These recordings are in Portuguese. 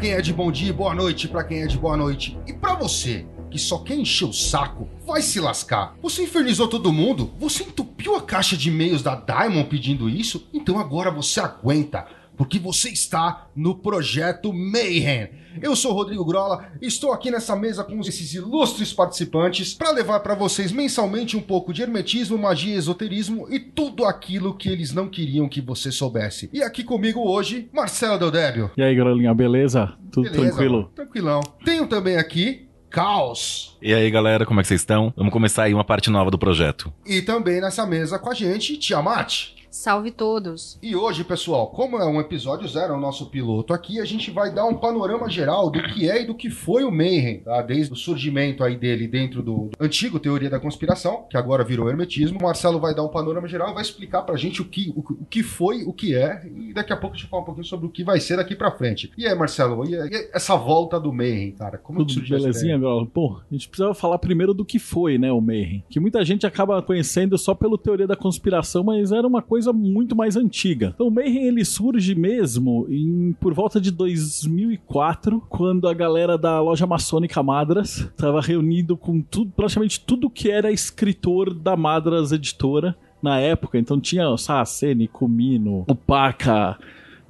Quem é de bom dia e boa noite pra quem é de boa noite. E pra você que só quer encher o saco, vai se lascar. Você infernizou todo mundo? Você entupiu a caixa de e-mails da Diamond pedindo isso? Então agora você aguenta, porque você está no projeto Mayhem. Eu sou o Rodrigo Grola, estou aqui nessa mesa com esses ilustres participantes para levar para vocês mensalmente um pouco de hermetismo, magia, esoterismo e tudo aquilo que eles não queriam que você soubesse. E aqui comigo hoje, Marcelo Deldébio. E aí, Grolinha, beleza? Tudo Beleza, tranquilo? Tranquilão. Tenho também aqui Caos. E aí, galera, como é que vocês estão? Vamos começar aí uma parte nova do projeto. E também nessa mesa com a gente, Tiamat. Salve todos! E hoje, pessoal, como é um episódio zero, é o nosso piloto aqui, a gente vai dar um panorama geral do que é e do que foi o Mayhem, tá? Desde o surgimento aí dele dentro do, do antigo Teoria da Conspiração, que agora virou Hermetismo. O Marcelo vai dar um panorama geral e vai explicar pra gente o que, o, o que foi, o que é, e daqui a pouco a gente fala um pouquinho sobre o que vai ser daqui pra frente. E aí, Marcelo, e, e essa volta do Mayhem, cara? Como que Tudo surgiu belezinha? Pô, a gente precisa falar primeiro do que foi, né, o Mayhem. Que muita gente acaba conhecendo só pelo teoria da conspiração, mas era uma coisa muito mais antiga. Então, o Mayhem, ele surge mesmo em, por volta de 2004, quando a galera da loja maçônica Madras estava reunido com tudo, praticamente tudo que era escritor da Madras Editora na época. Então tinha o Saraceni, Comino, o Paca,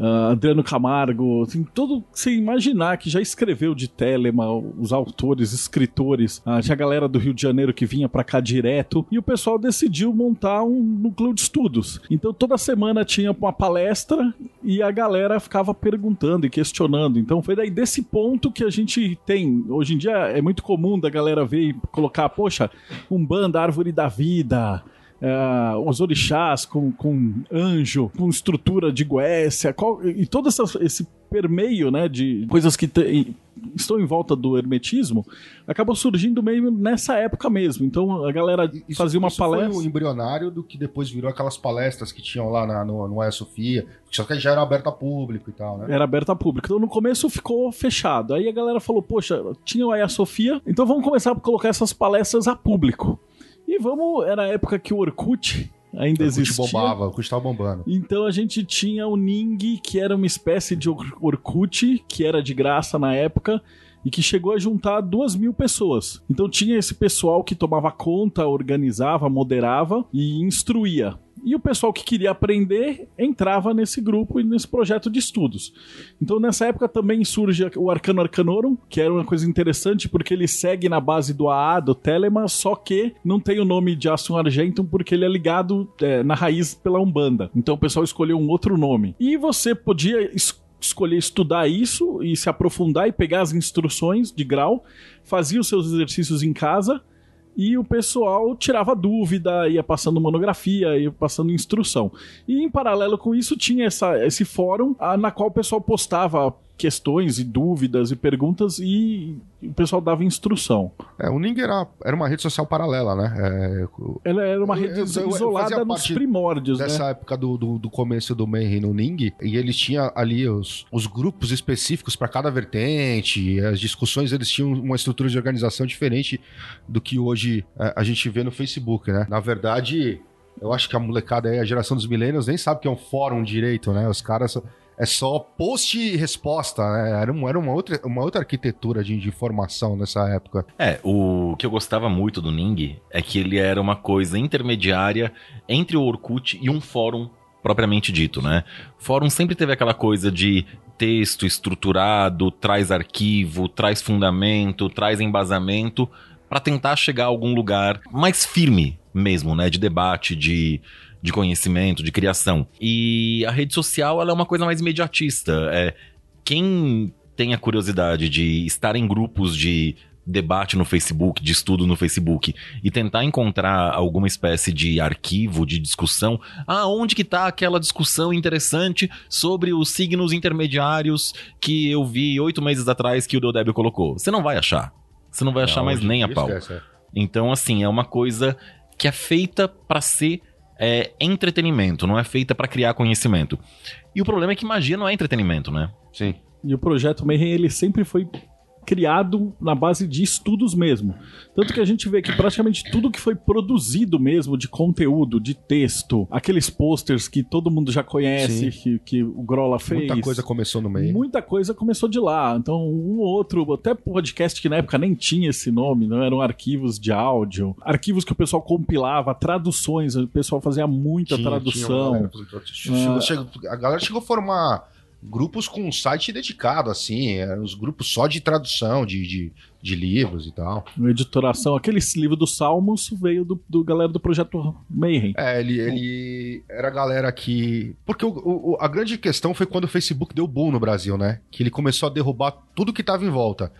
ah, Adriano Camargo, assim, que você imaginar que já escreveu de Telema, os autores, escritores, ah, tinha a galera do Rio de Janeiro que vinha pra cá direto, e o pessoal decidiu montar um núcleo de estudos. Então toda semana tinha uma palestra e a galera ficava perguntando e questionando. Então foi daí desse ponto que a gente tem. Hoje em dia é muito comum da galera ver e colocar, poxa, Umbanda, Árvore da Vida. É, os orixás com, com anjo, com estrutura de Goécia, qual- e todo essa- esse permeio né, de coisas que te- estão em volta do hermetismo acabou surgindo meio nessa época mesmo. Então a galera Isso- fazia uma isso Foi palestra. o embrionário do que depois virou aquelas palestras que tinham lá na, no, no Hagia Sofia, só que já era aberto a público e tal, né? Era aberta a público. Então no começo ficou fechado. Aí a galera falou: Poxa, tinha o Hagia Sofia, então vamos começar a colocar essas palestras a público. E vamos. Era a época que o Orkut ainda existia. bombava, o Orkut tava bombando. Então a gente tinha o Ning, que era uma espécie de Or- Orkut, que era de graça na época. E que chegou a juntar duas mil pessoas. Então tinha esse pessoal que tomava conta, organizava, moderava e instruía. E o pessoal que queria aprender entrava nesse grupo e nesse projeto de estudos. Então nessa época também surge o Arcano Arcanorum, que era uma coisa interessante porque ele segue na base do AA, do Telema, só que não tem o nome de Assun Argentum porque ele é ligado é, na raiz pela Umbanda. Então o pessoal escolheu um outro nome. E você podia es- escolher estudar isso e se aprofundar e pegar as instruções de grau, fazia os seus exercícios em casa e o pessoal tirava dúvida, ia passando monografia, ia passando instrução. E em paralelo com isso tinha essa, esse fórum ah, na qual o pessoal postava questões e dúvidas e perguntas e o pessoal dava instrução. É, o Ning era, era uma rede social paralela, né? É, Ela era uma rede Eu- eu- eu isolada fazia nos primórdios, dessa né? época do, do, do começo do Mayhem no Ning, e eles tinham ali os, os grupos específicos para cada vertente, as discussões eles tinham uma estrutura de organização diferente do que hoje é, a gente vê no Facebook, né? Na verdade, eu acho que a molecada aí, a geração dos millennials, nem sabe que é um fórum direito, né? Os caras. É só post e resposta, né? Era, era uma, outra, uma outra arquitetura de, de informação nessa época. É, o que eu gostava muito do Ning é que ele era uma coisa intermediária entre o Orkut e um fórum propriamente dito, né? Fórum sempre teve aquela coisa de texto estruturado, traz arquivo, traz fundamento, traz embasamento para tentar chegar a algum lugar mais firme mesmo, né, de debate, de de conhecimento, de criação. E a rede social ela é uma coisa mais imediatista. É, quem tem a curiosidade de estar em grupos de debate no Facebook, de estudo no Facebook, e tentar encontrar alguma espécie de arquivo de discussão, ah, onde que tá aquela discussão interessante sobre os signos intermediários que eu vi oito meses atrás que o Deodébio colocou? Você não vai achar. Você não vai achar Não, mais nem em a pau. esquece, é. Então, assim, é uma coisa que é feita pra ser é, entretenimento, não é feita pra criar conhecimento. E o problema é que magia não é entretenimento, né? Sim. E o projeto Mayhem, ele sempre foi criado na base de estudos mesmo. Tanto que a gente vê que praticamente tudo que foi produzido mesmo de conteúdo, de texto, aqueles posters que todo mundo já conhece, que, que o Grola fez. Muita coisa começou no meio. Muita coisa começou de lá. Então, um ou outro, até podcast que na época nem tinha esse nome, não eram arquivos de áudio, arquivos que o pessoal compilava, traduções, o pessoal fazia muita Tinha- tradução. tinha galera- Ah. a galera chegou a formar grupos com um site dedicado, assim, eram os grupos só de tradução de, de, de livros e tal. editoração. Aquele livro dos Salmos veio do, do galera do projeto Mayhem. É, ele, ele era a galera que. Porque o- o- a grande questão foi quando o Facebook deu boom no Brasil, né? Que ele começou a derrubar tudo que tava em volta.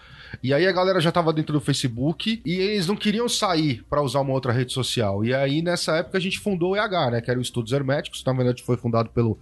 E aí a galera já tava dentro do Facebook e eles não queriam sair pra usar uma outra rede social. E aí nessa época a gente fundou o EH, né? Que era o Estudos Herméticos. Na verdade foi fundado pelo,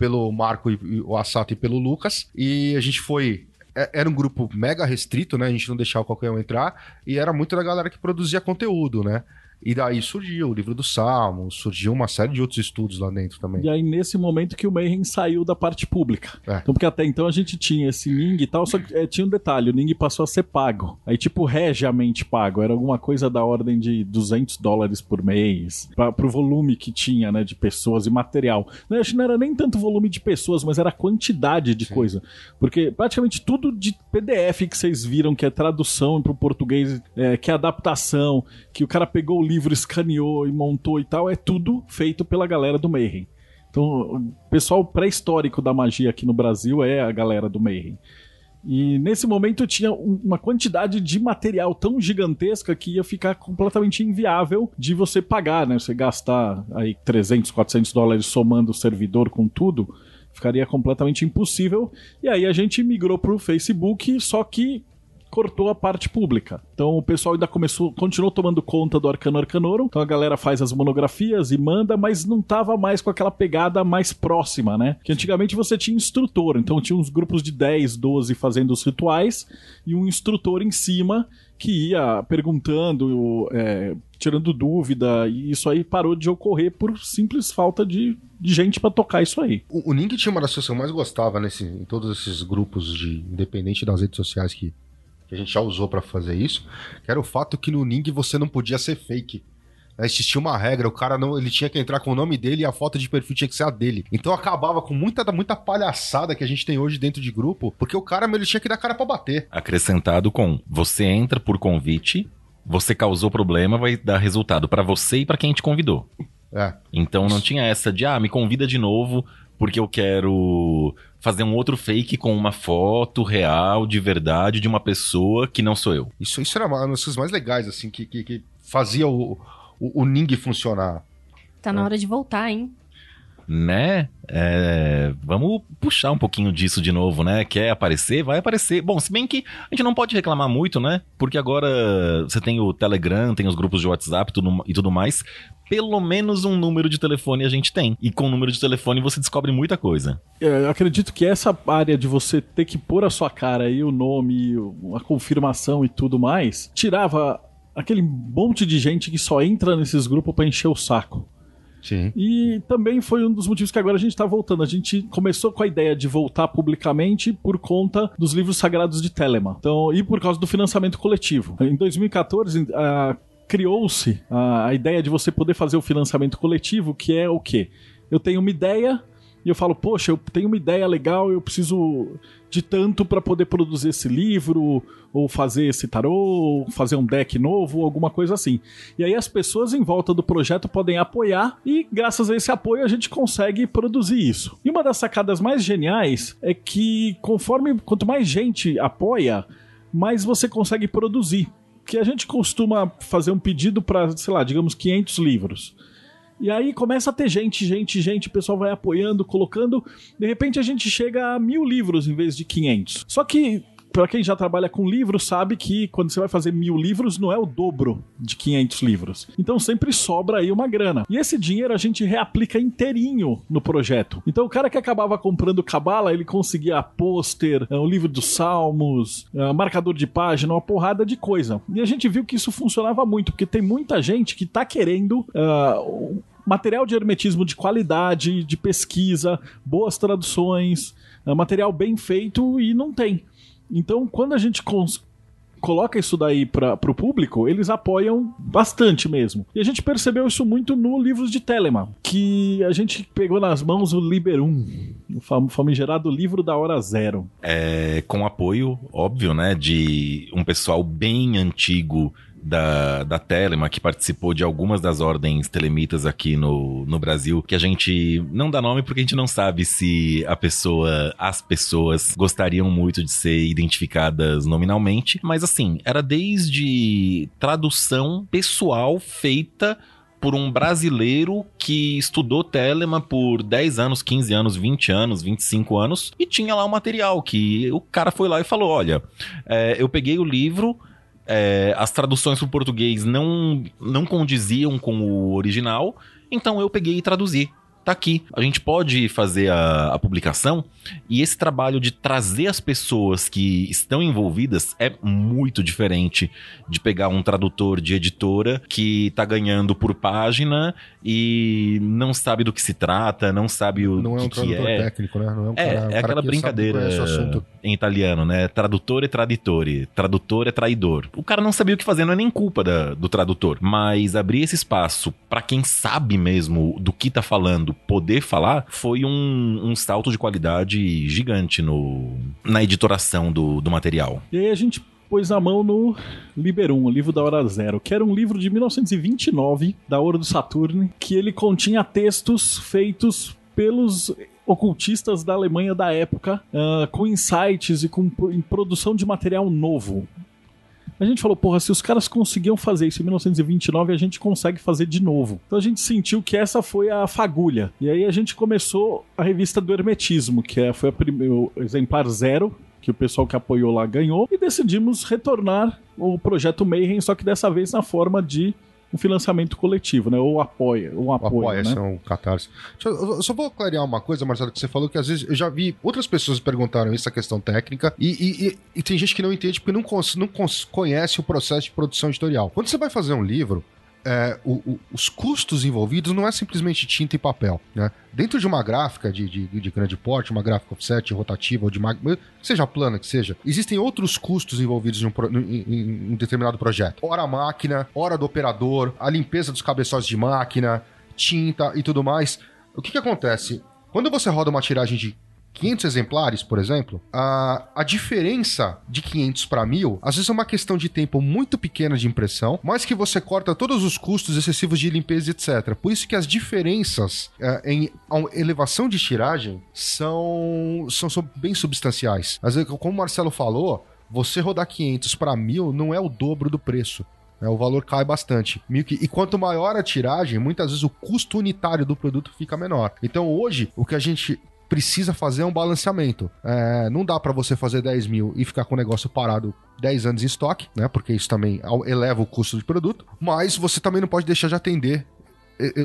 pelo Marco e, o Assato e pelo Lucas. E a gente foi. é- Era um grupo mega restrito, né? A gente não deixava qualquer um entrar. E era muito da galera que produzia conteúdo, né? E daí surgiu o livro do Salmo, surgiu uma série de outros estudos lá dentro também. E aí, nesse momento que o Mayhem saiu da parte pública. É. Então, porque até então a gente tinha esse Ning e tal, só que é, tinha um detalhe: o Ning passou a ser pago. Aí, tipo, regiamente pago. Era alguma coisa da ordem de 200 dólares por mês. Pra, pro volume que tinha, né, de pessoas e material. Não, acho que não era nem tanto volume de pessoas, mas era a quantidade de coisa. Porque praticamente tudo de PDF que vocês viram, que é tradução pro português, é, que é adaptação, que o cara pegou o livro, escaneou e montou e tal, é tudo feito pela galera do Mayhem. Então, o pessoal pré-histórico da magia aqui no Brasil é a galera do Mayhem. E nesse momento tinha um- uma quantidade de material tão gigantesca que ia ficar completamente inviável de você pagar, né? Você gastar aí 300, 400 dólares somando o servidor com tudo, ficaria completamente impossível. E aí a gente migrou pro Facebook, só que cortou a parte pública. Então o pessoal ainda começou, continuou tomando conta do Arcano Arcanorum. Então a galera faz as monografias e manda, mas não tava mais com aquela pegada mais próxima, né? Que antigamente você tinha instrutor, então tinha uns grupos de 10, 12 fazendo os rituais e um instrutor em cima que ia perguntando, é, tirando dúvida, e isso aí parou de ocorrer por simples falta de, de gente pra tocar isso aí. O, o tinha uma das coisas que eu mais gostava nesse, em todos esses grupos de independente das redes sociais que, que a gente já usou pra fazer isso, que era o fato que no Ning você não podia ser fake. Né, Existia uma regra, o cara não, ele tinha que entrar com o nome dele e a foto de perfil tinha que ser a dele. Então acabava com muita, muita palhaçada que a gente tem hoje dentro de grupo, porque o cara ele tinha que dar cara pra bater. Acrescentado com você entra por convite, você causou problema, vai dar resultado pra você e pra quem te convidou. É. Então não tinha essa de, ah, me convida de novo porque eu quero fazer um outro fake com uma foto real, de verdade, de uma pessoa que não sou eu. Isso, isso era uma das coisas mais legais, assim, que, que, que fazia o, o, o Ning funcionar. Tá na hora de voltar, hein? Né? É, vamos puxar um pouquinho disso de novo, né? Quer aparecer? Vai aparecer. Bom, se bem que a gente não pode reclamar muito, né? Porque agora você tem o Telegram, tem os grupos de WhatsApp tudo- e tudo mais. Pelo menos um número de telefone a gente tem. E com o número de telefone você descobre muita coisa. É, Eu acredito que essa área de você ter que pôr a sua cara e o nome, a confirmação e tudo mais, tirava aquele monte de gente que só entra nesses grupos pra encher o saco. Sim. E também foi um dos motivos que agora a gente tá voltando. A gente começou com a ideia de voltar publicamente por conta dos livros sagrados de Telemann. Então, e por causa do financiamento coletivo. Em 2014, ah, criou-se a, a ideia de você poder fazer o financiamento coletivo, que é o quê? Eu tenho uma ideia e eu falo, poxa, eu tenho uma ideia legal, eu preciso de tanto para poder produzir esse livro, ou fazer esse tarô, ou fazer um deck novo, alguma coisa assim. E aí as pessoas em volta do projeto podem apoiar e graças a esse apoio a gente consegue produzir isso. E uma das sacadas mais geniais é que conforme quanto mais gente apoia, mais você consegue produzir. Que a gente costuma fazer um pedido para, sei lá, digamos 500 livros. E aí começa a ter gente, gente, gente, o pessoal vai apoiando, colocando. De repente a gente chega a mil livros em vez de 500. Só que Pra quem já trabalha com livros, sabe que quando você vai fazer mil livros, não é o dobro de 500 livros. Então sempre sobra aí uma grana. E esse dinheiro a gente reaplica inteirinho no projeto. Então o cara que acabava comprando cabala, ele conseguia pôster, um livro dos salmos, uh, marcador de página, uma porrada de coisa. E a gente viu que isso funcionava muito, porque tem muita gente que tá querendo uh, material de hermetismo de qualidade, de pesquisa, boas traduções, uh, material bem feito e não tem. Então, quando a gente coloca isso daí para o público, eles apoiam bastante mesmo. E a gente percebeu isso muito no Livros de Telemann, que a gente pegou nas mãos o Liber 1, o famigerado livro da hora zero. É, com apoio, óbvio, né, de um pessoal bem antigo da, da Telema, que participou de algumas das ordens telemitas aqui no, no Brasil, que a gente não dá nome porque a gente não sabe se a pessoa, as pessoas gostariam muito de ser identificadas nominalmente, mas assim, era desde tradução pessoal feita por um brasileiro que estudou Telema por 10 anos, 15 anos, 20 anos, 25 anos e tinha lá o material que o cara foi lá e falou: Olha, é, eu peguei o livro, é, as traduções para o português não, não condiziam com o original, então eu peguei e traduzi tá aqui. A gente pode fazer a, a, publicação e esse trabalho de trazer as pessoas que estão envolvidas é muito diferente de pegar um tradutor de editora que tá ganhando por página e não sabe do que se trata, não sabe o não que, é um que é. técnico, né? Não é, um é, cara, é, é aquela brincadeira em italiano, né? Tradutor e traditore. Tradutor é traidor. O cara não sabia o que fazer, não é nem culpa da, do tradutor. Mas abrir esse espaço para quem sabe mesmo do que tá falando poder falar foi um, um salto de qualidade gigante no, na editoração do, do material. E aí a gente pôs a mão no Liberum, o livro da Hora Zero, que era um livro de 1929, da Hora do Saturne, que ele continha textos feitos pelos ocultistas da Alemanha da época, uh, com insights e com produção de material novo. A gente falou, porra, se os caras conseguiam fazer isso em 1929, a gente consegue fazer de novo. Então a gente sentiu que essa foi a fagulha. E aí a gente começou a revista do Hermetismo, que é, foi o exemplar zero, que o pessoal que apoiou lá ganhou, e decidimos retornar o projeto Mayhem, só que dessa vez na forma de um financiamento coletivo, né? Ou apoia, um apoio, apoia, né? são catarse. Eu só vou clarear uma coisa, Marcelo, que você falou que às vezes eu já vi outras pessoas perguntaram essa questão técnica e, e, e, e tem gente que não entende porque não, não conhece o processo de produção editorial. Quando você vai fazer um livro, é, o, o, os custos envolvidos não é simplesmente tinta e papel. Né? Dentro de uma gráfica de, de, de grande porte, uma gráfica offset, rotativa, ou de seja plana que seja, existem outros custos envolvidos em um, em, em um determinado projeto. Hora máquina, hora do operador, a limpeza dos cabeçotes de máquina, tinta e tudo mais. O que, que acontece? Quando você roda uma tiragem de 500 exemplares, por exemplo, a, a diferença de 500 para 1000, às vezes é uma questão de tempo muito pequena de impressão, mas que você corta todos os custos excessivos de limpeza, etc. Por isso que as diferenças é, em elevação de tiragem são, são, são bem substanciais. Às vezes, como o Marcelo falou, você rodar 500 para 1000 não é o dobro do preço. É, o valor cai bastante. E quanto maior a tiragem, muitas vezes o custo unitário do produto fica menor. Então hoje, o que a gente precisa fazer um balanceamento. É, não dá para você fazer 10 mil e ficar com o negócio parado 10 anos em estoque, né? Porque isso também eleva o custo de produto. Mas você também não pode deixar de atender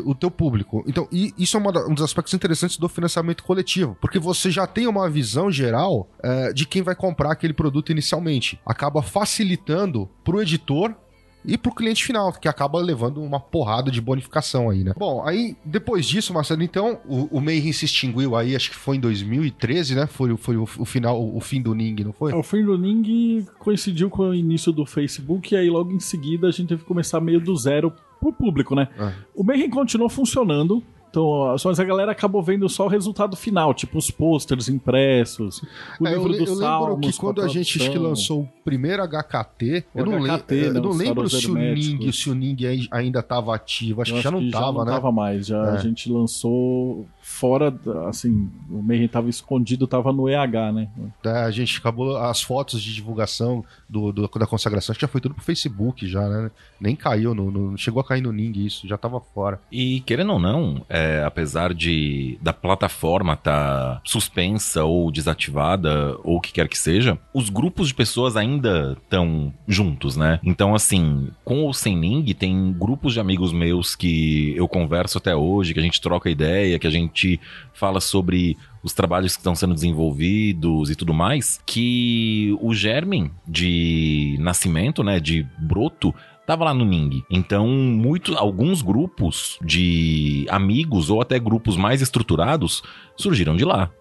o teu público. Então, isso é um dos aspectos interessantes do financiamento coletivo, porque você já tem uma visão geral é, de quem vai comprar aquele produto inicialmente. Acaba facilitando para o editor e pro cliente final, que acaba levando uma porrada de bonificação aí, né? Bom, aí depois disso, Marcelo, então, o, o Mayhem se extinguiu aí, acho que foi em 2013, né? Foi, foi o, o final, o, o, fim do Ning, não foi? É, o fim do Ning coincidiu com o início do Facebook, e aí logo em seguida a gente teve que começar meio do zero pro público, né? É. O Mayhem continuou funcionando, então, mas a galera acabou vendo só o resultado final, tipo os posters impressos, o é, livro eu, do eu lembro que quando a, a gente acho que lançou o primeiro HKT, o eu não, HKT, le né, eu não lembro se o, Ning, se o Ning ainda estava ativo, acho eu que já não estava, né? Já não estava mais, já é. a gente lançou fora, assim, o Mayhem tava escondido, tava no EH, né? É, a gente acabou, as fotos de divulgação do, do da consagração, acho que já foi tudo pro Facebook já, né? Nem caiu, no, no, chegou a cair no Ning isso, já tava fora. E querendo ou não, é, é, apesar de da plataforma estar tá suspensa ou desativada ou o que quer que seja, os grupos de pessoas ainda estão juntos, né? Então, assim, com ou sem Ning, tem grupos de amigos meus que eu converso até hoje, que a gente troca ideia, que a gente fala sobre os trabalhos que estão sendo desenvolvidos e tudo mais, que o germen de nascimento, né, de broto, tava lá no Ning. Então, muito, alguns grupos de amigos ou até grupos mais estruturados surgiram de lá.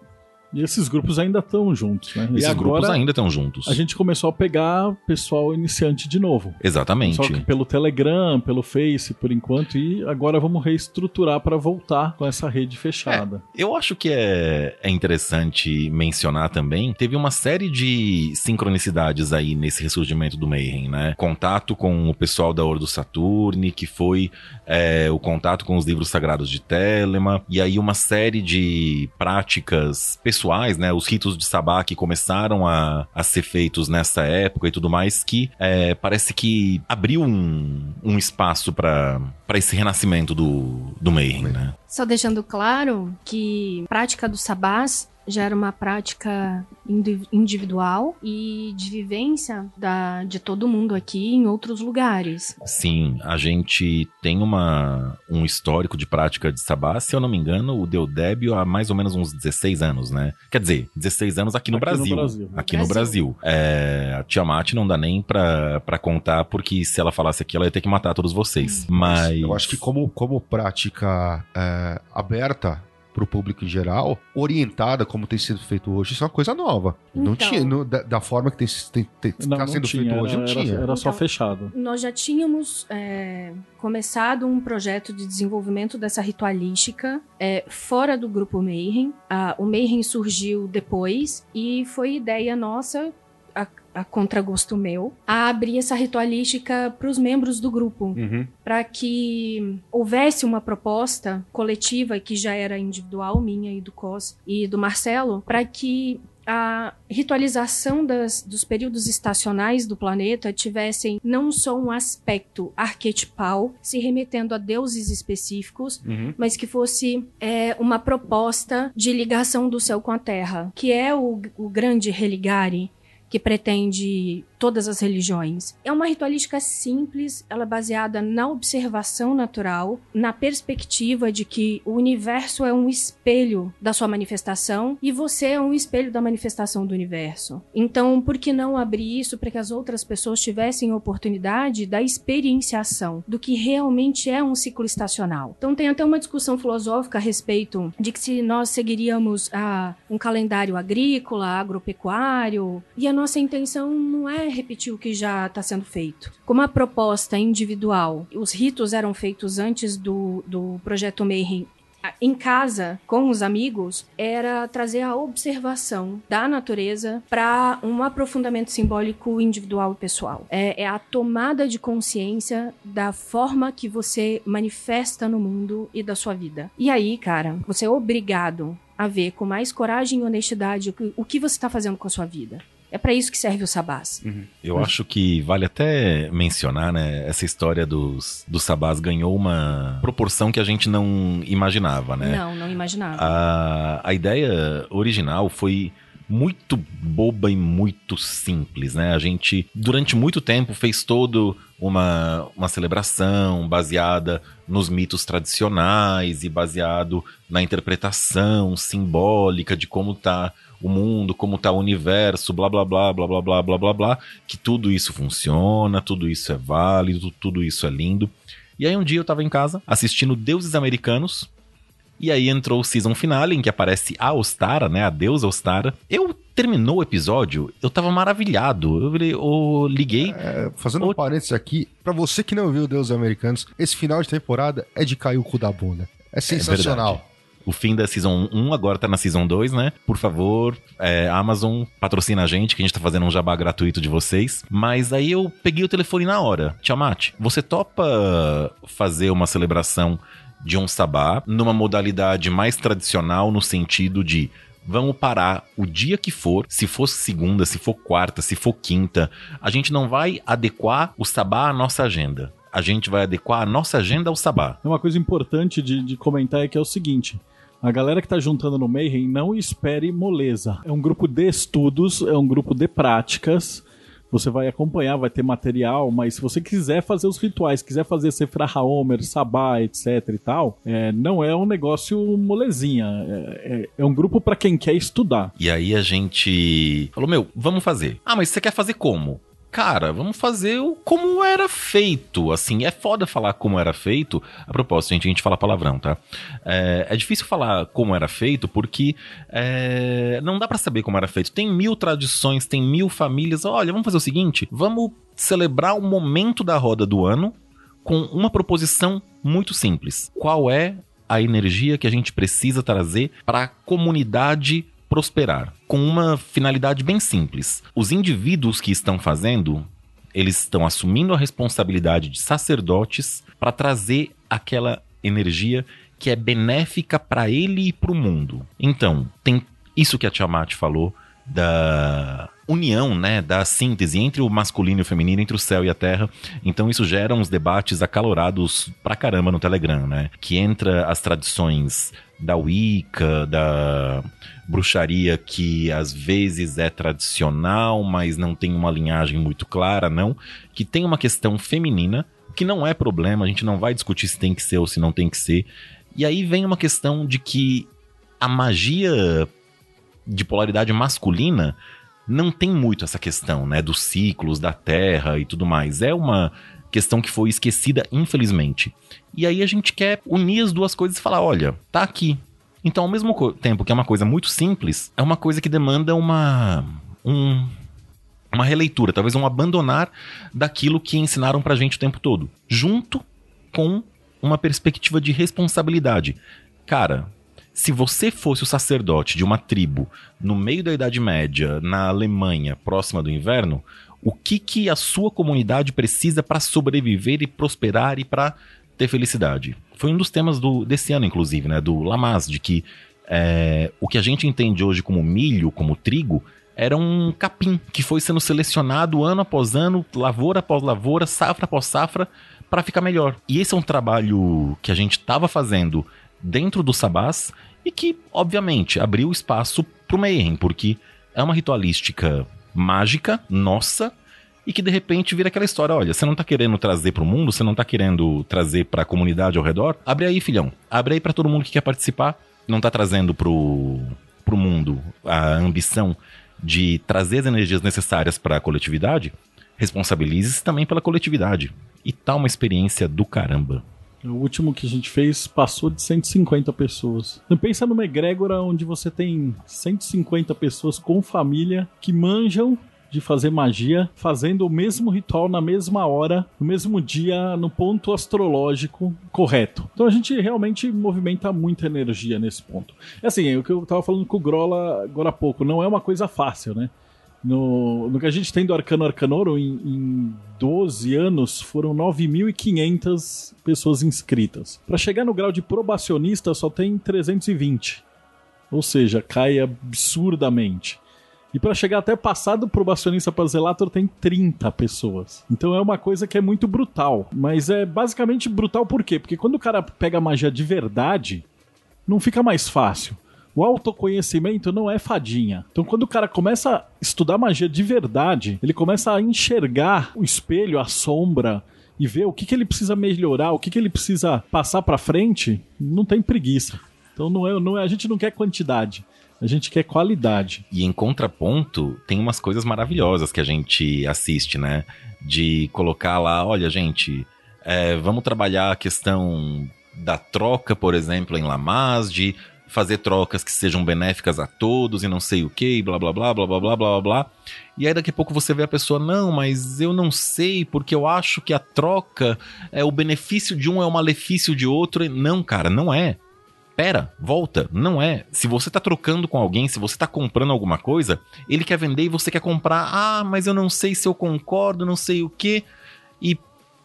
E esses grupos ainda estão juntos, né? Esses e agora, grupos ainda estão juntos. A gente começou a pegar pessoal iniciante de novo. Exatamente. Só que pelo Telegram, pelo Face, por enquanto, e agora vamos reestruturar para voltar com essa rede fechada. É, eu acho que é, é interessante mencionar também, teve uma série de sincronicidades aí nesse ressurgimento do Mayhem, né? Contato com o pessoal da Ordo Saturni, que foi é, o contato com os livros sagrados de Telema, e aí uma série de práticas pessoais rituais, né? Os ritos de sabá que começaram a, a ser feitos nessa época e tudo mais, que é, parece que abriu um, um espaço para esse renascimento do, do Mayhem, né? Só deixando claro que prática do sabás já era uma prática individual e de vivência da, de todo mundo aqui em outros lugares. Sim, a gente tem uma, um histórico de prática de sabá, se eu não me engano, o Deodébio há mais ou menos uns 16 anos, né? Quer dizer, 16 anos aqui no aqui Brasil. No Brasil. Aqui no Brasil. No Brasil. É, a Tiamat não dá nem pra, pra contar, porque se ela falasse aqui, ela ia ter que matar todos vocês. Hum. Mas. Eu acho que como, como prática é, aberta, para o público em geral, orientada como tem sido feito hoje, isso é uma coisa nova. Então, não tinha, no, da, da, forma que está sendo tinha, feito era, hoje, não era, tinha. Era então, só fechado. Nós já tínhamos é, começado um projeto de desenvolvimento dessa ritualística é, fora do grupo Mayhem. Ah, o Mayhem surgiu depois e foi ideia nossa a, contragosto meu, a abrir essa ritualística para os membros do grupo, uhum. para que houvesse uma proposta coletiva que já era individual minha e do Cos e do Marcelo, para que a ritualização das, dos períodos estacionais do planeta tivessem não só um aspecto arquetipal, se remetendo a deuses específicos, uhum. mas que fosse é, uma proposta de ligação do céu com a terra, que é o, o grande religare, que pretende todas as religiões. É uma ritualística simples, ela é baseada na observação natural, na perspectiva de que o universo é um espelho da sua manifestação e você é um espelho da manifestação do universo. Então, por que não abrir isso para que as outras pessoas tivessem a oportunidade da experienciação do que realmente é um ciclo estacional? Então, tem até uma discussão filosófica a respeito de que se nós seguiríamos ah, um calendário agrícola, agropecuário, e a nossa intenção não é repetir o que já está sendo feito. Como a proposta individual, os ritos eram feitos antes do, do projeto Mayhem em casa com os amigos era trazer a observação da natureza para um aprofundamento simbólico individual e pessoal. É, é, a tomada de consciência da forma que você manifesta no mundo e da sua vida. E aí, cara, você é obrigado a ver com mais coragem e honestidade o que, o que você está fazendo com a sua vida. É para isso que serve o sabás. Uhum. Eu acho que vale até mencionar, né? Essa história dos, dos sabás ganhou uma proporção que a gente não imaginava, né? Não, não imaginava. A, a ideia original foi muito boba e muito simples, né? A gente, durante muito tempo, fez todo uma, uma celebração baseada nos mitos tradicionais e baseado na interpretação simbólica de como tá o mundo, como tá o universo, blá blá blá blá blá blá blá blá blá, que tudo isso funciona, tudo isso é válido, tudo isso é lindo. E aí um dia eu tava em casa assistindo Deuses Americanos, e aí entrou o season finale, em que aparece a Ostara, né? A deusa Ostara. Eu terminou o episódio, eu tava maravilhado. Eu, eu liguei. É, fazendo um parênteses aqui, para você que não viu Deuses Americanos, esse final de temporada é de cair o cu da bunda. É sensacional. É o fim da Season 1, agora tá na Season 2, né? Por favor, é, Amazon, patrocina a gente, que a gente tá fazendo um jabá gratuito de vocês. Mas aí eu peguei o telefone na hora. Tiamat, você topa fazer uma celebração de um sabá numa modalidade mais tradicional, no sentido de vamos parar o dia que for, se for segunda, se for quarta, se for quinta, a gente não vai adequar o sabá à nossa agenda a gente vai adequar a nossa agenda ao sabá. Uma coisa importante de, de comentar é que é o seguinte. A galera que tá juntando no Mayhem não espere moleza. É um grupo de estudos, é um grupo de práticas. Você vai acompanhar, vai ter material, mas se você quiser fazer os rituais, quiser fazer Sefra Haomer, Sabá, etc e tal, é, não é um negócio molezinha. É, é, é um grupo para quem quer estudar. E aí a gente falou: Meu, vamos fazer. Ah, mas você quer fazer como? Cara, vamos fazer o como era feito. Assim, é foda falar como era feito. A propósito, gente, a gente fala palavrão, tá? É, é difícil falar como era feito porque é, não dá para saber como era feito. Tem mil tradições, tem mil famílias. Olha, vamos fazer o seguinte: vamos celebrar o momento da roda do ano com uma proposição muito simples. Qual é a energia que a gente precisa trazer para a comunidade prosperar, com uma finalidade bem simples. Os indivíduos que estão fazendo, eles estão assumindo a responsabilidade de sacerdotes para trazer aquela energia que é benéfica para ele e para o mundo. Então, tem isso que a Tiamat falou da união, né, da síntese entre o masculino e o feminino, entre o céu e a terra. Então isso gera uns debates acalorados pra caramba no Telegram, né? Que entra as tradições da Wicca, da bruxaria que às vezes é tradicional, mas não tem uma linhagem muito clara, não, que tem uma questão feminina, que não é problema, a gente não vai discutir se tem que ser ou se não tem que ser. E aí vem uma questão de que a magia de polaridade masculina não tem muito essa questão, né, dos ciclos da Terra e tudo mais. É uma questão que foi esquecida, infelizmente. E aí a gente quer unir as duas coisas e falar, olha, tá aqui. Então, ao mesmo tempo que é uma coisa muito simples, é uma coisa que demanda uma um, uma releitura, talvez um abandonar daquilo que ensinaram pra gente o tempo todo, junto com uma perspectiva de responsabilidade. Cara, se você fosse o sacerdote de uma tribo no meio da Idade Média, na Alemanha, próxima do inverno, o que, que a sua comunidade precisa para sobreviver e prosperar e para ter felicidade? Foi um dos temas do, desse ano, inclusive, né? Do Lamas, de que é, o que a gente entende hoje como milho, como trigo, era um capim que foi sendo selecionado ano após ano, lavoura após lavoura, safra após safra, para ficar melhor. E esse é um trabalho que a gente estava fazendo dentro do Sabás e que, obviamente, abriu espaço pro Mayhem, porque é uma ritualística mágica, nossa, e que de repente vira aquela história, olha, você não tá querendo trazer pro mundo, você não tá querendo trazer pra comunidade ao redor? Abre aí, filhão. Abre aí para todo mundo que quer participar. Não tá trazendo pro, pro mundo a ambição de trazer as energias necessárias para a coletividade? Responsabilize-se também pela coletividade. E tá uma experiência do caramba. O último que a gente fez passou de 150 pessoas. Pensa numa egrégora onde você tem 150 pessoas com família que manjam de fazer magia, fazendo o mesmo ritual na mesma hora, no mesmo dia, no ponto astrológico correto. Então a gente realmente movimenta muita energia nesse ponto. É assim, é o que eu tava falando com o Grola agora há pouco, não é uma coisa fácil, né? No, no que a gente tem do Arcano Arcanoro, em, em 12 anos, foram 9.500 pessoas inscritas. Para chegar no grau de probacionista, só tem 320. Ou seja, cai absurdamente. E para chegar até passado probacionista para Zelator tem 30 pessoas. Então é uma coisa que é muito brutal. Mas é basicamente brutal por quê? Porque quando o cara pega magia de verdade, não fica mais fácil. O autoconhecimento não é fadinha. Então, quando o cara começa a estudar magia de verdade, ele começa a enxergar o espelho, a sombra, e ver o que, que ele precisa melhorar, o que, que ele precisa passar para frente, não tem preguiça. Então, não é, não é, a gente não quer quantidade. A gente quer qualidade. E em contraponto, tem umas coisas maravilhosas que a gente assiste, né? De colocar lá, olha, gente, é, vamos trabalhar a questão da troca, por exemplo, em Lamas, de fazer trocas que sejam benéficas a todos e não sei o que, blá blá blá blá blá blá blá blá. E aí daqui a pouco você vê a pessoa, não, mas eu não sei, porque eu acho que a troca é o benefício de um é o malefício de outro. Não, cara, não é. Pera, volta, não é. Se você tá trocando com alguém, se você tá comprando alguma coisa, ele quer vender e você quer comprar. Ah, mas eu não sei se eu concordo, não sei o que. E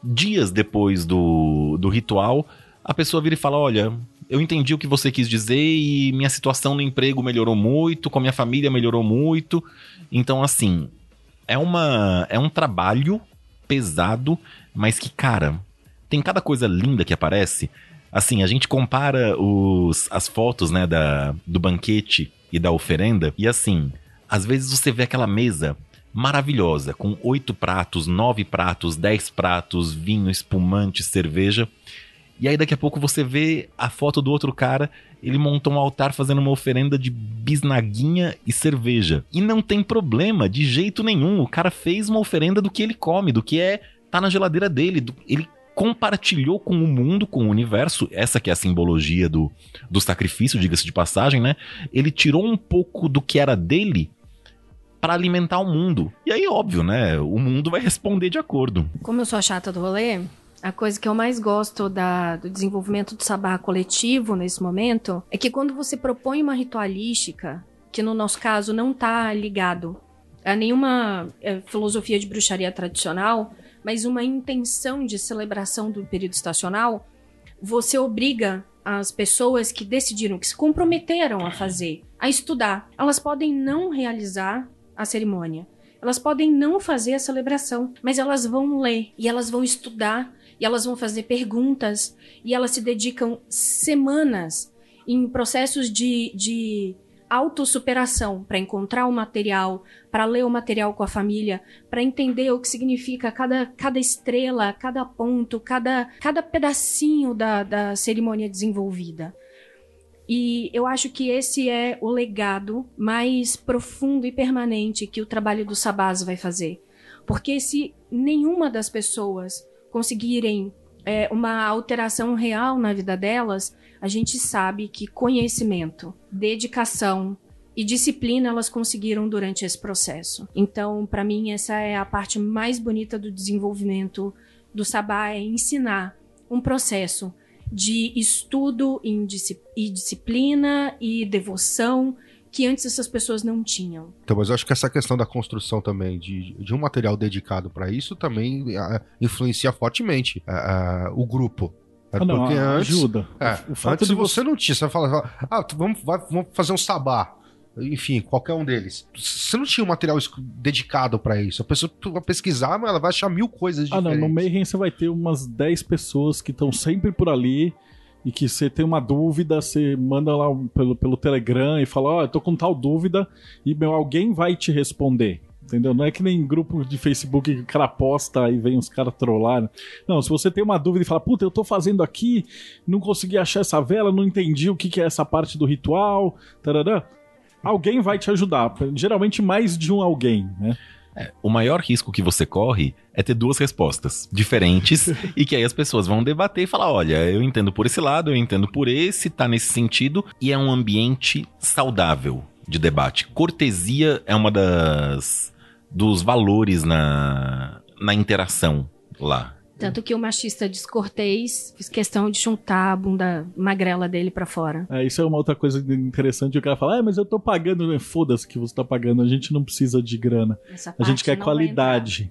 dias depois do, do ritual, a pessoa vira e fala: Olha, eu entendi o que você quis dizer e minha situação no emprego melhorou muito, com a minha família melhorou muito. Então, assim, é, uma, é um trabalho pesado, mas que, cara, tem cada coisa linda que aparece. Assim, a gente compara os, as fotos, né, da, do banquete e da oferenda, e assim, às vezes você vê aquela mesa maravilhosa, com oito pratos, nove pratos, dez pratos, vinho, espumante, cerveja. E aí daqui a pouco você vê a foto do outro cara, ele montou um altar fazendo uma oferenda de bisnaguinha e cerveja. E não tem problema de jeito nenhum. O cara fez uma oferenda do que ele come, do que é tá na geladeira dele, do, ele compartilhou com o mundo, com o universo, essa que é a simbologia do, do sacrifício, diga-se de passagem, né? Ele tirou um pouco do que era dele para alimentar o mundo. E aí, óbvio, né? O mundo vai responder de acordo. Como eu sou a chata do rolê, a coisa que eu mais gosto da, do desenvolvimento do sabá coletivo nesse momento é que quando você propõe uma ritualística, que no nosso caso não está ligado a nenhuma é, filosofia de bruxaria tradicional, mas uma intenção de celebração do período estacional, você obriga as pessoas que decidiram, que se comprometeram a fazer, a estudar. Elas podem não realizar a cerimônia. Elas podem não fazer a celebração, mas elas vão ler e elas vão estudar e elas vão fazer perguntas e elas se dedicam semanas em processos de, de autossuperação para encontrar o material, para ler o material com a família, para entender o que significa cada, cada estrela, cada ponto, cada, cada pedacinho da, da cerimônia desenvolvida. E eu acho que esse é o legado mais profundo e permanente que o trabalho do Sabás vai fazer. Porque se nenhuma das pessoas conseguirem é, uma alteração real na vida delas, a gente sabe que conhecimento, dedicação e disciplina elas conseguiram durante esse processo. Então, para mim, essa é a parte mais bonita do desenvolvimento do Sabá, é ensinar um processo de estudo e disciplina e devoção que antes essas pessoas não tinham. Então, mas eu acho que essa questão da construção também de, de um material dedicado para isso também uh, influencia fortemente uh, uh, o grupo. É ah, não, porque antes, ajuda. É, o fato antes de você não tinha, você vai falar, ah, vamos, vai, vamos fazer um sabá. Enfim, qualquer um deles. Você não tinha um material dedicado para isso. A pessoa vai pesquisar, mas ela vai achar mil coisas diferentes. Ah, não. No Mayhem você vai ter umas 10 pessoas que estão sempre por ali e que você tem uma dúvida, você manda lá pelo, pelo Telegram e fala, ó, oh, eu tô com tal dúvida e, meu, alguém vai te responder. Entendeu? Não é que nem grupo de Facebook que o cara posta e vem os caras trollar. Não, se você tem uma dúvida e fala, puta, eu tô fazendo aqui, não consegui achar essa vela, não entendi o que, que é essa parte do ritual, tarará, alguém vai te ajudar. Geralmente mais de um alguém, né? É, o maior risco que você corre é ter duas respostas diferentes e que aí as pessoas vão debater e falar: olha, eu entendo por esse lado, eu entendo por esse, tá nesse sentido, e é um ambiente saudável de debate. Cortesia é uma das dos valores na, na interação lá. Tanto que o machista descortês fez questão de juntar a bunda magrela dele para fora. É, isso é uma outra coisa interessante. O cara fala, ah, mas eu tô pagando, né? Foda-se que você tá pagando, a gente não precisa de grana. a gente quer qualidade.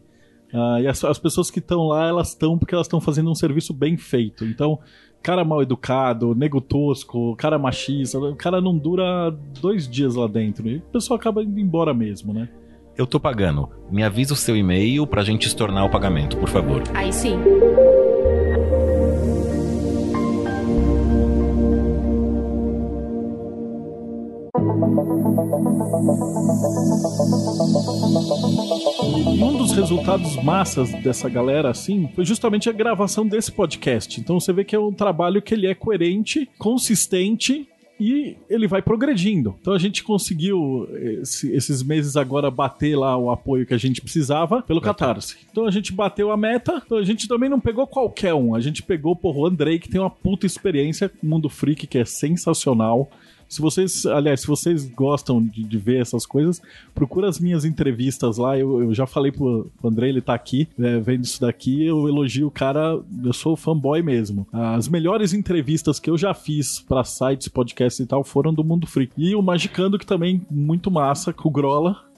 Ah, e as, as, pessoas que estão lá, elas estão porque elas estão fazendo um serviço bem feito. Então, cara mal educado, nego tosco, cara machista, o cara não dura dois dias lá dentro. E o pessoal acaba indo embora mesmo, né? Eu tô pagando. Me avisa o seu e-mail pra gente estornar o pagamento, por favor. Aí sim. E um dos resultados massas dessa galera, assim, foi justamente a gravação desse podcast. Então você vê que é um trabalho que ele é coerente, consistente e ele vai progredindo. Então a gente conseguiu esse, esses meses agora bater lá o apoio que a gente precisava pelo Catarse. Então a gente bateu a meta, então a gente também não pegou qualquer um, a gente pegou porra, o Andrei que tem uma puta experiência com Mundo Freak que é sensacional. Se vocês, aliás, se vocês gostam de, de, ver essas coisas, procura as minhas entrevistas lá. Eu, eu já falei pro, André, ele tá aqui, é, vendo isso daqui. Eu elogio o cara, eu sou fanboy mesmo. As melhores entrevistas que eu já fiz para sites, podcasts e tal foram do Mundo Freak. E o Magicando, que também muito massa, com o Grola,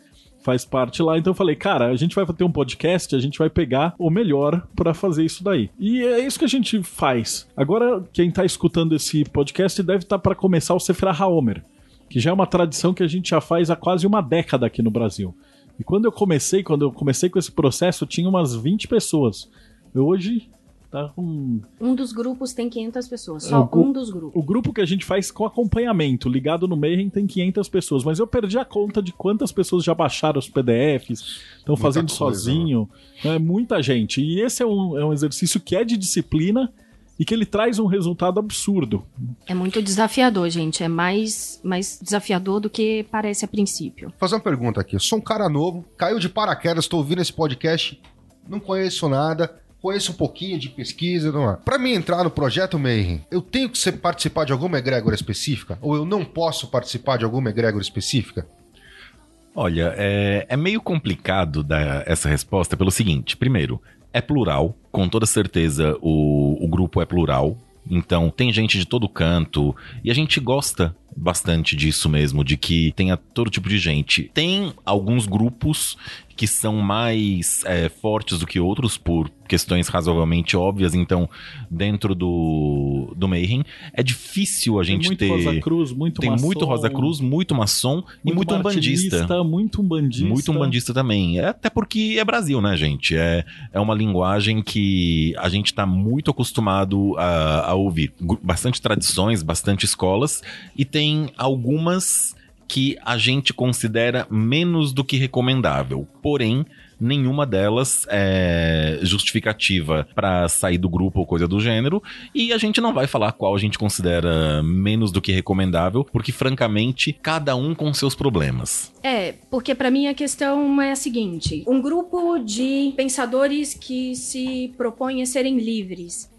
faz parte lá. Então eu falei, cara, a gente vai ter um podcast, a gente vai pegar o melhor para fazer isso daí. E é isso que a gente faz. Agora, quem tá escutando esse podcast deve estar tá para começar o Sefra Haomer, que já é uma tradição que a gente já faz há quase uma década aqui no Brasil. E quando eu comecei, quando eu comecei com esse processo, tinha umas 20 pessoas. Eu hoje Tá com... Um dos grupos tem 500 pessoas. Só É, o um dos grupos. O grupo que a gente faz com acompanhamento, ligado no Mayhem, tem 500 pessoas. Mas eu perdi a conta de quantas pessoas já baixaram os PDFs, estão fazendo coisa, sozinho. É muita gente. E esse é um, é um exercício que é de disciplina e que ele traz um resultado absurdo. É muito desafiador, gente. É mais, mais desafiador do que parece a princípio. Vou fazer uma pergunta aqui. Eu sou um cara novo, caiu de paraquedas, tô ouvindo esse podcast, não conheço nada, conheço um pouquinho de pesquisa, não é? Pra mim entrar no projeto Mayhem, eu tenho que ser, participar de alguma egrégora específica? Ou eu não posso participar de alguma egrégora específica? Olha, é, é meio complicado dar essa resposta pelo seguinte: primeiro, é plural, com toda certeza o, o grupo é plural. Então, tem gente de todo canto e a gente gosta bastante disso mesmo, de que tenha todo tipo de gente. Tem alguns grupos que são mais é, fortes do que outros por questões razoavelmente óbvias, então, dentro do, do Mayhem, é difícil a gente tem muito ter. Rosa Cruz, muito tem maçom, muito Rosa Cruz, muito maçom e muito umbandista. Muito umbandista. Muito umbandista também. É, até porque é Brasil, né, gente? É, é uma linguagem que a gente tá muito acostumado a, a ouvir. Bastante tradições, bastante escolas, e tem algumas que a gente considera menos do que recomendável. Porém, nenhuma delas é justificativa pra sair do grupo ou coisa do gênero, e a gente não vai falar qual a gente considera menos do que recomendável, porque francamente, cada um com seus problemas. É, porque pra mim a questão é a seguinte: um grupo de pensadores que se propõem a serem livres,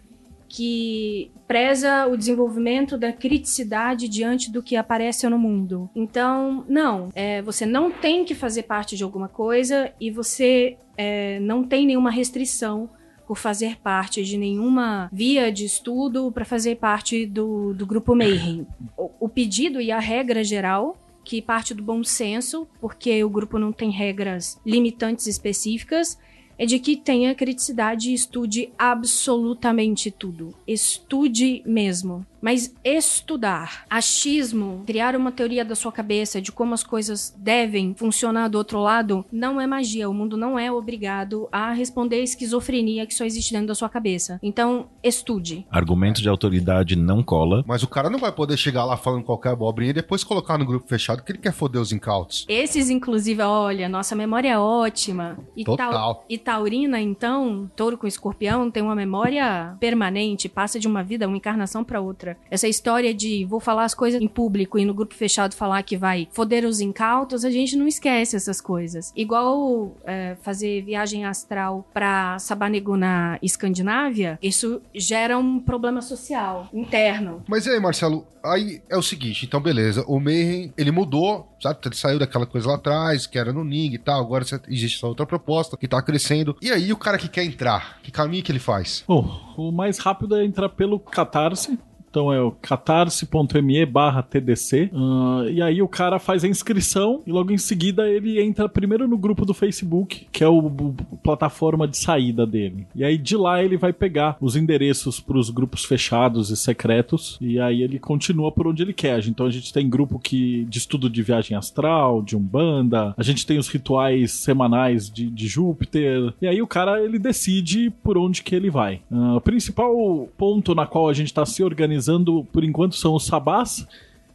que preza o desenvolvimento da criticidade diante do que aparece no mundo. Então, não, é, você não tem que fazer parte de alguma coisa e você é, não tem nenhuma restrição por fazer parte de nenhuma via de estudo para fazer parte do, do grupo Mayhem. O, o pedido e a regra geral que parte do bom senso, porque o grupo não tem regras limitantes específicas, é de que tenha criticidade e estude absolutamente tudo. Estude mesmo. Mas estudar, achismo, criar uma teoria da sua cabeça de como as coisas devem funcionar do outro lado, não é magia. O mundo não é obrigado a responder a esquizofrenia que só existe dentro da sua cabeça. Então, estude. Argumento de autoridade não cola. Mas o cara não vai poder chegar lá falando qualquer abobrinha e depois colocar no grupo fechado que ele quer foder os incautos. Esses, inclusive, olha, nossa memória é ótima. E Total. tau- e taurina, então, touro com escorpião, tem uma memória permanente, passa de uma vida, uma encarnação pra outra. Essa história de vou falar as coisas em público e no grupo fechado falar que vai foder os incautos, a gente não esquece essas coisas. Igual é, fazer viagem astral pra Sabanego na Escandinávia, isso gera um problema social interno. Mas e aí, Marcelo, aí é o seguinte, então beleza, o Mayhem, ele mudou, sabe? Ele saiu daquela coisa lá atrás, que era no Ning e tal, agora existe essa outra proposta que tá crescendo. E aí, o cara que quer entrar, que caminho que ele faz? Bom, o mais rápido é entrar pelo Catarse. Então é o catarse.me barra TDC. Ah, e aí o cara faz a inscrição e logo em seguida ele entra primeiro no grupo do Facebook, que é o, o- plataforma de saída dele. E aí de lá ele vai pegar os endereços para os grupos fechados e secretos. E aí ele continua por onde ele quer. Então a gente tem grupo que de estudo de viagem astral, de umbanda. A gente tem os rituais semanais de, de Júpiter. E aí o cara ele decide por onde que ele vai. Ah, o principal ponto na qual a gente está se organizando por enquanto são os sabás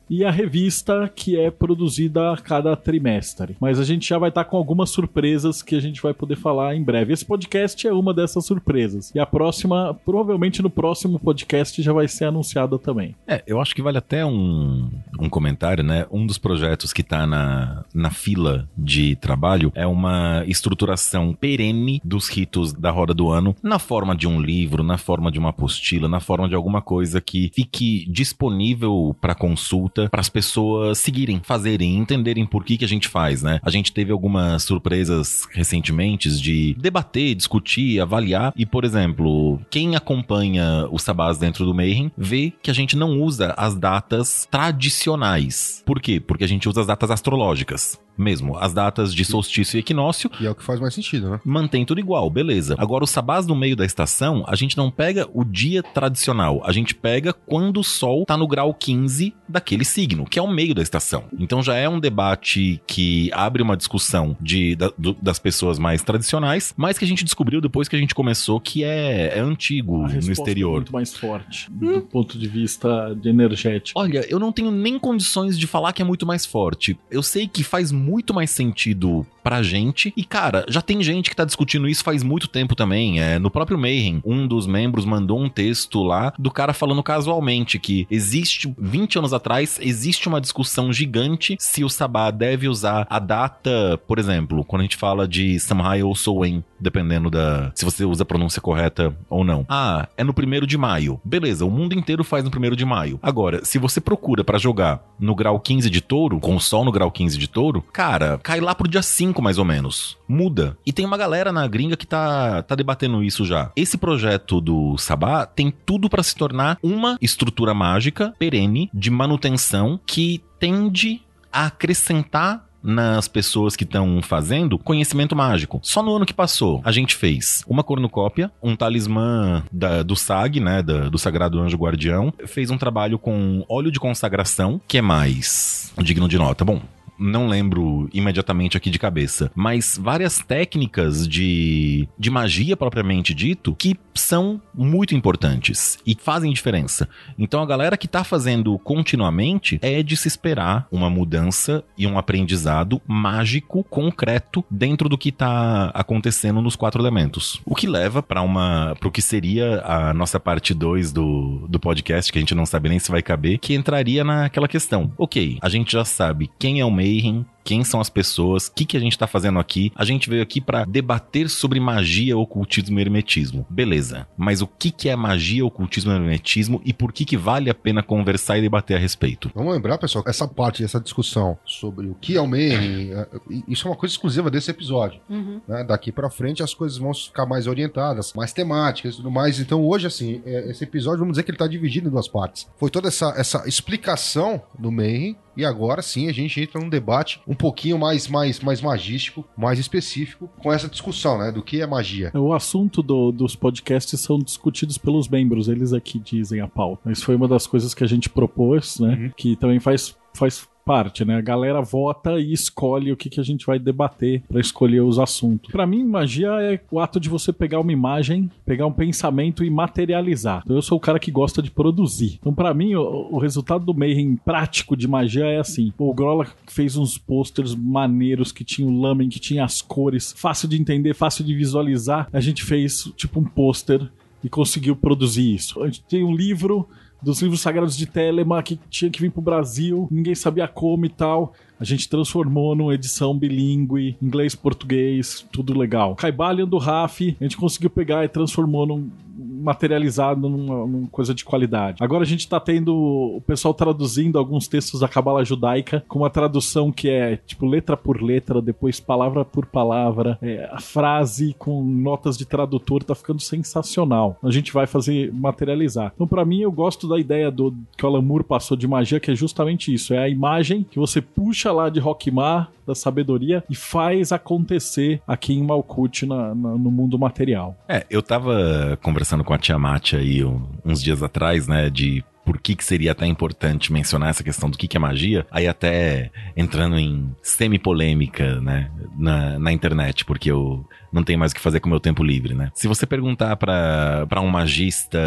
e a revista que é produzida a cada trimestre. Mas a gente já vai estar com algumas surpresas que a gente vai poder falar em breve. Esse podcast é uma dessas surpresas. E a próxima, provavelmente no próximo podcast já vai ser anunciada também. É, eu acho que vale até um, um comentário, né? Um dos projetos que tá na, na fila de trabalho é uma estruturação perene dos ritos da roda do ano, na forma de um livro, na forma de uma apostila, na forma de alguma coisa que fique disponível para consulta, para as pessoas seguirem, fazerem, entenderem por que, que a gente faz, né? A gente teve algumas surpresas recentemente de debater, discutir, avaliar, e, por exemplo, quem acompanha os sabás dentro do Mayhem vê que a gente não usa as datas tradicionais. Por quê? Porque a gente usa as datas astrológicas. Mesmo. As datas de solstício e equinócio Que é o que faz mais sentido, né? mantém tudo igual, beleza. Agora, os sabás no meio da estação, a gente não pega o dia tradicional, a gente pega quando o Sol tá no grau 15 daquele signo, que é o meio da estação. Então já é um debate que abre uma discussão de, da- do- das pessoas mais tradicionais, mas que a gente descobriu depois que a gente começou que é, é antigo A no é exterior. muito mais forte do ponto de vista de energético. Olha, eu não tenho nem condições de falar que é muito mais forte. Eu sei que faz muito mais sentido pra gente. E, cara, já tem gente que tá discutindo isso faz muito tempo também. É, no próprio Mayhem, um dos membros mandou um texto lá do cara falando casualmente que existe, 20 anos atrás, existe uma discussão gigante se o Sabá deve usar a data, por exemplo, quando a gente fala de Samhain ou Sowen, dependendo da. se você usa a pronúncia correta ou não. Ah, é no primeiro de maio. Beleza, o mundo inteiro faz no primeiro de maio. Agora, se você procura pra jogar no grau 15 de touro, com o sol no grau 15 de touro, cara, cai lá pro dia 5 mais ou menos. Muda. E tem uma galera na gringa que tá, tá debatendo isso já. Esse projeto do Sabá tem tudo pra se tornar uma estrutura mágica perene de manutenção que tende a acrescentar nas pessoas que estão fazendo conhecimento mágico. Só no ano que passou, a gente fez uma cornucópia, um talismã da- do SAG, né, da- do Sagrado Anjo Guardião, fez um trabalho com óleo de consagração, que é mais digno de nota. Bom, não lembro imediatamente aqui de cabeça, mas várias técnicas de, de magia propriamente dito que são muito importantes e fazem diferença. Então a galera que tá fazendo continuamente é de se esperar uma mudança e um aprendizado mágico concreto dentro do que tá acontecendo nos quatro elementos. O que leva para uma pro que seria a nossa parte 2 do, do podcast, que a gente não sabe nem se vai caber, que entraria naquela questão. OK, a gente já sabe quem é o Mayhem, quem são as pessoas, o que, que a gente tá fazendo aqui. A gente veio aqui para debater sobre magia, ocultismo e hermetismo. Beleza. Mas o que, que é magia, ocultismo e hermetismo e por que, que vale a pena conversar e debater a respeito? Vamos lembrar, pessoal, essa parte, essa discussão sobre o que é o Mayhem, é, isso é uma coisa exclusiva desse episódio. Uhum. né? Daqui pra frente as coisas vão ficar mais orientadas, mais temáticas e tudo mais. Então hoje, assim, é, esse episódio, vamos dizer que ele tá dividido em duas partes. Foi toda essa, essa explicação do Mayhem e agora sim a gente entra num debate um pouquinho mais, mais, mais magístico, mais específico, com essa discussão, né? Do que é magia. O assunto do- dos podcasts são discutidos pelos membros, eles aqui dizem a pauta. Isso foi uma das coisas que a gente propôs, né? Uhum. Que também faz, faz parte, né? A galera vota e escolhe o que, que a gente vai debater pra escolher os assuntos. Pra mim, magia é o ato de você pegar uma imagem, pegar um pensamento e materializar. Então, eu sou o cara que gosta de produzir. Então, pra mim, o, o resultado do Mayhem prático de magia é assim. O Grola fez uns posters maneiros que tinha o lamen, que tinha as cores, fácil de entender, fácil de visualizar. A gente fez tipo um pôster e conseguiu produzir isso. A gente tem um livro dos livros sagrados de Telema que tinha que vir pro Brasil, ninguém sabia como e tal. A gente transformou numa edição bilíngue, inglês, português, tudo legal. Caibalion do Raf, a gente conseguiu pegar e transformou num materializado numa, numa coisa de qualidade. Agora a gente tá tendo o pessoal traduzindo alguns textos da Cabala Judaica com uma tradução que é tipo letra por letra, depois palavra por palavra, é, a frase com notas de tradutor tá ficando sensacional. A gente vai fazer materializar. Então para mim eu gosto da ideia do que o Alan Moore passou de magia, que é justamente isso, é a imagem que você puxa lá de Rockmar da sabedoria e faz acontecer aqui em Malkuth na- na- no mundo material. É, eu tava conversando com a Tiamat aí um- uns dias atrás, né, de por que, que seria até importante mencionar essa questão do que, que é magia, aí até entrando em semi-polêmica, né, na, na internet, porque eu não tenho mais o que fazer com o meu tempo livre, né. Se você perguntar pra pra um magista,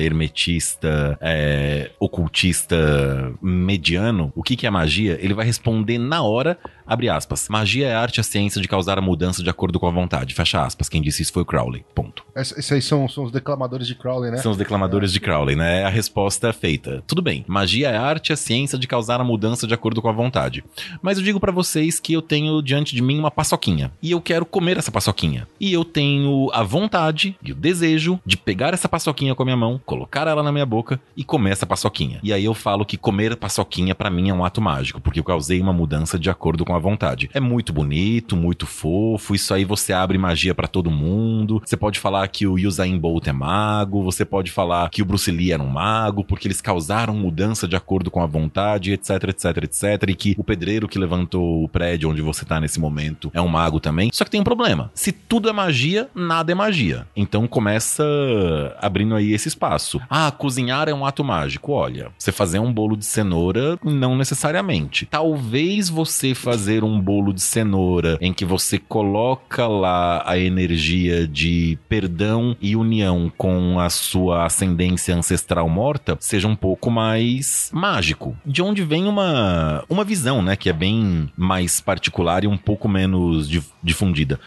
hermetista, é, ocultista mediano, o que, que é magia, ele vai responder na hora, abre aspas, magia é a arte e a ciência de causar a mudança de acordo com a vontade, fecha aspas, quem disse isso foi o Crowley, ponto. Esse- Esses aí são, são os declamadores de Crowley, né? São os declamadores de Crowley, né? É a resposta feita. Tudo bem. Magia é a arte e a ciência de causar a mudança de acordo com a vontade. Mas eu digo pra vocês que eu tenho diante de mim uma paçoquinha. E eu quero comer essa paçoquinha. E eu tenho a vontade e o desejo de pegar essa paçoquinha com a minha mão, colocar ela na minha boca e comer essa paçoquinha. E aí eu falo que comer paçoquinha pra mim é um ato mágico, porque eu causei uma mudança de acordo com a vontade. É muito bonito, muito fofo, isso aí você abre magia para todo mundo. Você pode falar que o Usain Bolt é mago, você pode falar que o Bruce Lee era um mago, porque eles causaram mudança de acordo com a vontade, etc, etc, etc, e que o pedreiro que levantou o prédio onde você tá nesse momento é um mago também. Só que tem um problema. Se tudo é magia, nada é magia. Então começa abrindo aí esse espaço. Ah, cozinhar é um ato mágico. Olha, você fazer um bolo de cenoura, não necessariamente. Talvez você fazer um bolo de cenoura em que você coloca lá a energia de perdão e união com a sua ascendência ancestral morta seja um pouco mais mágico. De onde vem uma, uma visão, né, que é bem mais particular e um pouco menos difundida.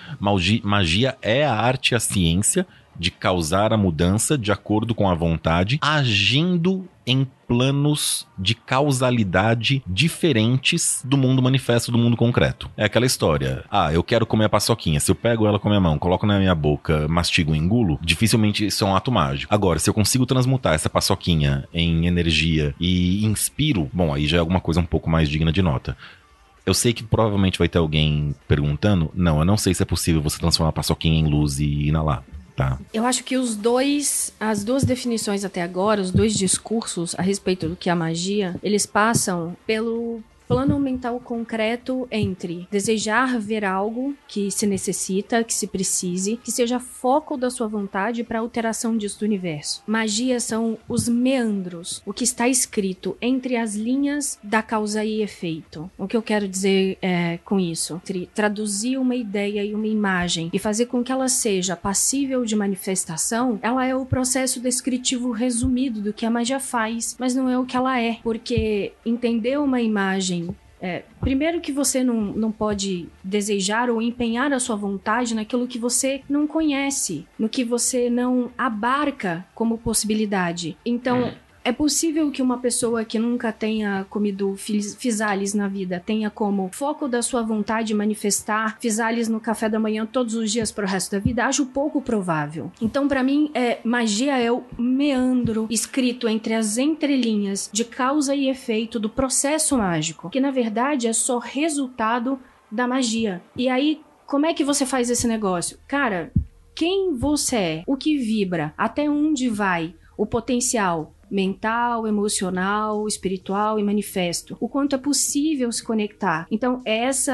Magia é a arte e a ciência de causar a mudança de acordo com a vontade, agindo em planos de causalidade diferentes do mundo manifesto, do mundo concreto. É aquela história. Ah, eu quero comer a paçoquinha. Se eu pego ela com a minha mão, coloco na minha boca, mastigo e engulo, dificilmente isso é um ato mágico. Agora, se eu consigo transmutar essa paçoquinha em energia e inspiro, bom, aí já é alguma coisa um pouco mais digna de nota. Eu sei que provavelmente vai ter alguém perguntando. Não, eu não sei se é possível você transformar a paçoquinha em luz e inalar. Tá. Eu acho que os dois, as duas definições até agora, os dois discursos a respeito do que é a magia, eles passam pelo plano mental concreto entre desejar ver algo que se necessita, que se precise, que seja foco da sua vontade para alteração disso do universo. Magia são os meandros, o que está escrito entre as linhas da causa e efeito. O que eu quero dizer é, com isso? Traduzir uma ideia e uma imagem e fazer com que ela seja passível de manifestação, ela é o processo descritivo resumido do que a magia faz, mas não é o que ela é, porque entender uma imagem é, primeiro que você não, não pode desejar ou empenhar a sua vontade naquilo que você não conhece, no que você não abarca como possibilidade. Então, é. É possível que uma pessoa que nunca tenha comido fisales na vida tenha como foco da sua vontade manifestar fisales no café da manhã todos os dias pro resto da vida? Acho pouco provável. Então, para mim, é, magia é o meandro escrito entre as entrelinhas de causa e efeito do processo mágico, que na verdade é só resultado da magia. E aí, como é que você faz esse negócio? Cara, quem você é, o que vibra, até onde vai, o potencial, mental, emocional, espiritual e manifesto. O quanto é possível se conectar. Então, é esse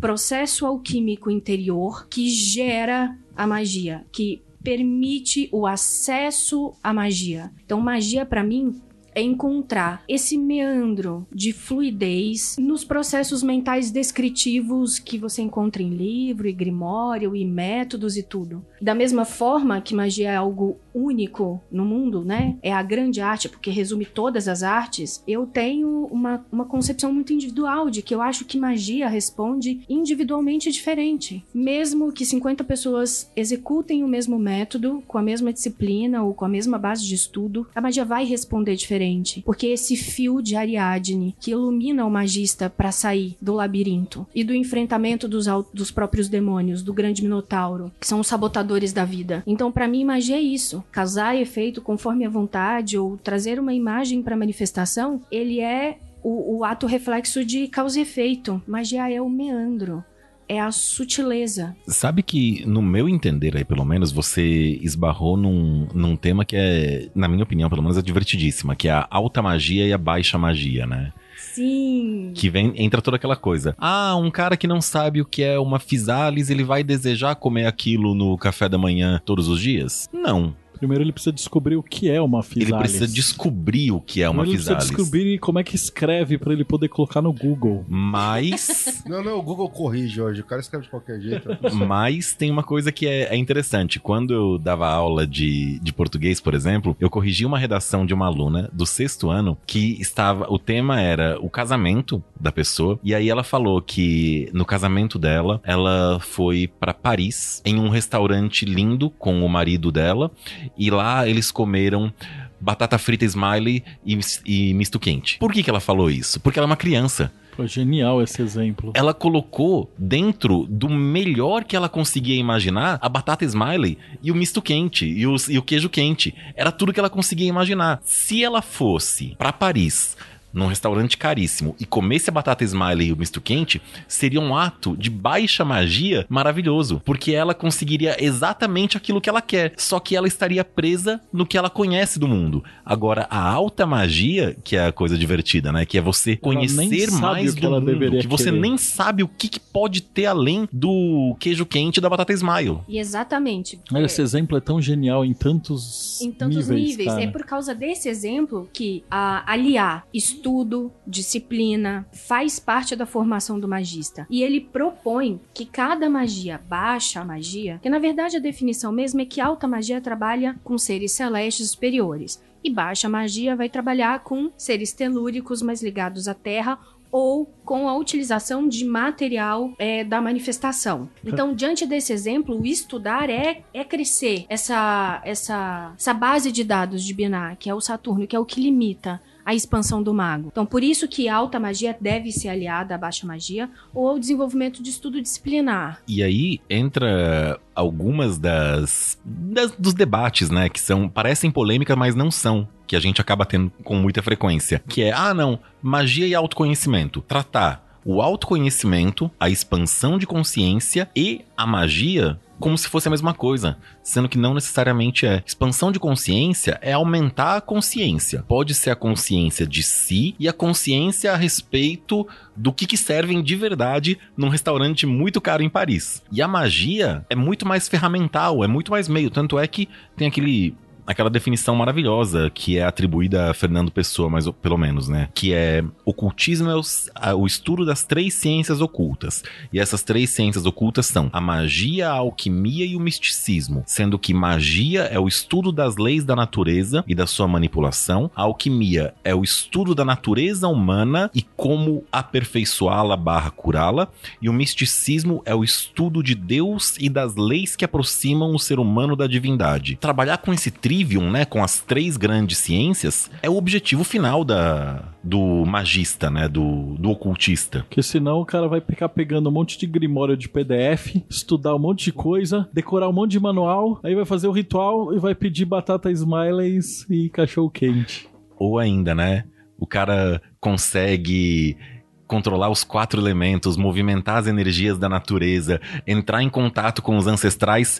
processo alquímico interior que gera a magia, que permite o acesso à magia. Então, magia para mim é encontrar esse meandro de fluidez nos processos mentais descritivos que você encontra em livro e grimório e métodos e tudo. Da mesma forma que magia é algo único no mundo, né? É a grande arte, porque resume todas as artes. Eu tenho uma, uma concepção muito individual de que eu acho que magia responde individualmente diferente. Mesmo que 50 pessoas executem o mesmo método, com a mesma disciplina ou com a mesma base de estudo, a magia vai responder diferente. Porque esse fio de Ariadne que ilumina o magista para sair do labirinto e do enfrentamento dos, dos próprios demônios, do grande minotauro, que são os sabotadores da vida. Então, para mim, magia é isso casar efeito conforme a vontade ou trazer uma imagem para manifestação, ele é o, o, ato reflexo de causa e efeito. Magia é o meandro. É a sutileza. Sabe que, no meu entender aí, pelo menos, você esbarrou num, num tema que é, na minha opinião, pelo menos, é divertidíssima, que é a alta magia e a baixa magia, né? Sim. Que vem, entra toda aquela coisa. Ah, um cara que não sabe o que é uma fisalis, ele vai desejar comer aquilo no café da manhã todos os dias? Não. Primeiro ele precisa descobrir o que é uma Physalis. Ele precisa descobrir o que é uma Primeiro Physalis. Ele precisa descobrir como é que escreve para ele poder colocar no Google. Mas... não, não, o Google corrige hoje. O cara escreve de qualquer jeito. Mas tem uma coisa que é, é, interessante. Quando eu dava aula de, de português, por exemplo, eu corrigi uma redação de uma aluna do sexto ano que estava... O tema era o casamento da pessoa. E aí ela falou que no casamento dela, ela foi para Paris em um restaurante lindo com o marido dela e lá eles comeram batata frita smiley e, e misto quente. Por que, que ela falou isso? Porque ela é uma criança. Foi genial esse exemplo. Ela colocou dentro do melhor que ela conseguia imaginar a batata smiley e o misto quente e o, e o queijo quente. Era tudo que ela conseguia imaginar. Se ela fosse para Paris num restaurante caríssimo e comesse a batata smiley e o misto quente, seria um ato de baixa magia maravilhoso, porque ela conseguiria exatamente aquilo que ela quer, só que ela estaria presa no que ela conhece do mundo. Agora, a alta magia, que é a coisa divertida, né? Que é você conhecer mais do mundo, que você querer. nem sabe o que, que, pode ter além do queijo quente da batata smile. E exatamente. Olha, esse exemplo é tão genial em tantos Em tantos níveis. níveis. É por causa desse exemplo que a, aliar estudo, disciplina, faz parte da formação do magista. E ele propõe que cada magia, baixa magia, que na verdade a definição mesmo é que alta magia trabalha com seres celestes superiores. E baixa magia vai trabalhar com seres telúricos mais ligados à Terra ou com a utilização de material é, da manifestação. Então, diante desse exemplo, estudar é, é crescer essa, essa, essa base de dados de Binar, que é o Saturno, que é o que limita a expansão do mago. Então, por isso que alta magia deve ser aliada à baixa magia ou ao desenvolvimento de estudo disciplinar. E aí entra algumas das, das dos debates, né, que são parecem polêmicas, mas não são que a gente acaba tendo com muita frequência, que é ah, não, magia e autoconhecimento. Tratar o autoconhecimento, a expansão de consciência e a magia como se fosse a mesma coisa, sendo que não necessariamente é. Expansão de consciência é aumentar a consciência. Pode ser a consciência de si e a consciência a respeito do que, que servem de verdade num restaurante muito caro em Paris. E a magia é muito mais ferramental, é muito mais meio. Tanto é que tem aquele aquela definição maravilhosa que é atribuída a Fernando Pessoa, mas pelo menos, né? Que é ocultismo é o, a, o, estudo das três ciências ocultas. E essas três ciências ocultas são a magia, a alquimia e o misticismo, sendo que magia é o estudo das leis da natureza e da sua manipulação, a alquimia é o estudo da natureza humana e como aperfeiçoá-la barra curá-la, e o misticismo é o estudo de Deus e das leis que aproximam o ser humano da divindade. Trabalhar com esse trio trivium, né, com as três grandes ciências, é o objetivo final da, do magista, né, do, do ocultista. Porque senão o cara vai ficar pegando um monte de grimório de PDF, estudar um monte de coisa, decorar um monte de manual, aí vai fazer o ritual e vai pedir batata smileys e cachorro quente. Ou ainda, né, o cara consegue controlar os quatro elementos, movimentar as energias da natureza, entrar em contato com os ancestrais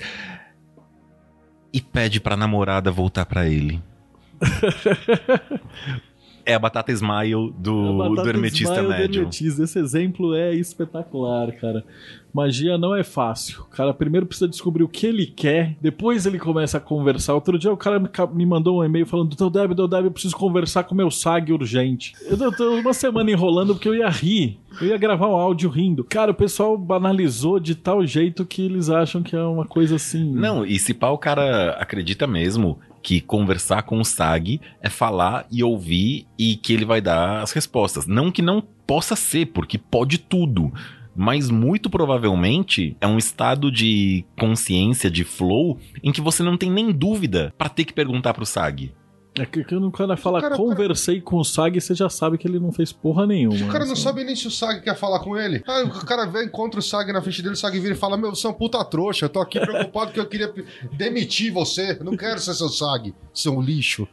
e pede pra namorada voltar pra ele. é a batata smile do, batata do hermetista médio. Esse exemplo é espetacular, cara. Magia não é fácil. O cara primeiro precisa descobrir o que ele quer, depois ele começa a conversar. Outro dia o cara me mandou um e-mail falando: Doutor Deb, Doutor Deb, eu preciso conversar com meu SAG urgente. Eu tô uma semana enrolando porque eu ia rir. Eu ia gravar um áudio rindo. Cara, o pessoal banalizou de tal jeito que eles acham que é uma coisa assim. Não, e se pá, o cara acredita mesmo que conversar com o SAG é falar e ouvir e que ele vai dar as respostas. Não que não possa ser, porque pode tudo mas muito provavelmente é um estado de consciência, de flow, em que você não tem nem dúvida para ter que perguntar pro SAG. É que quando o cara fala, o cara, conversei cara... com o Sag, você já sabe que ele não fez porra nenhuma. O cara não assim. sabe nem se o Sag quer falar com ele. Aí o cara vem, encontra o Sag na frente dele, o Sag vira e fala: Meu, você é um puta trouxa, eu tô aqui preocupado que eu queria demitir você. Eu não quero ser seu Sag, seu lixo.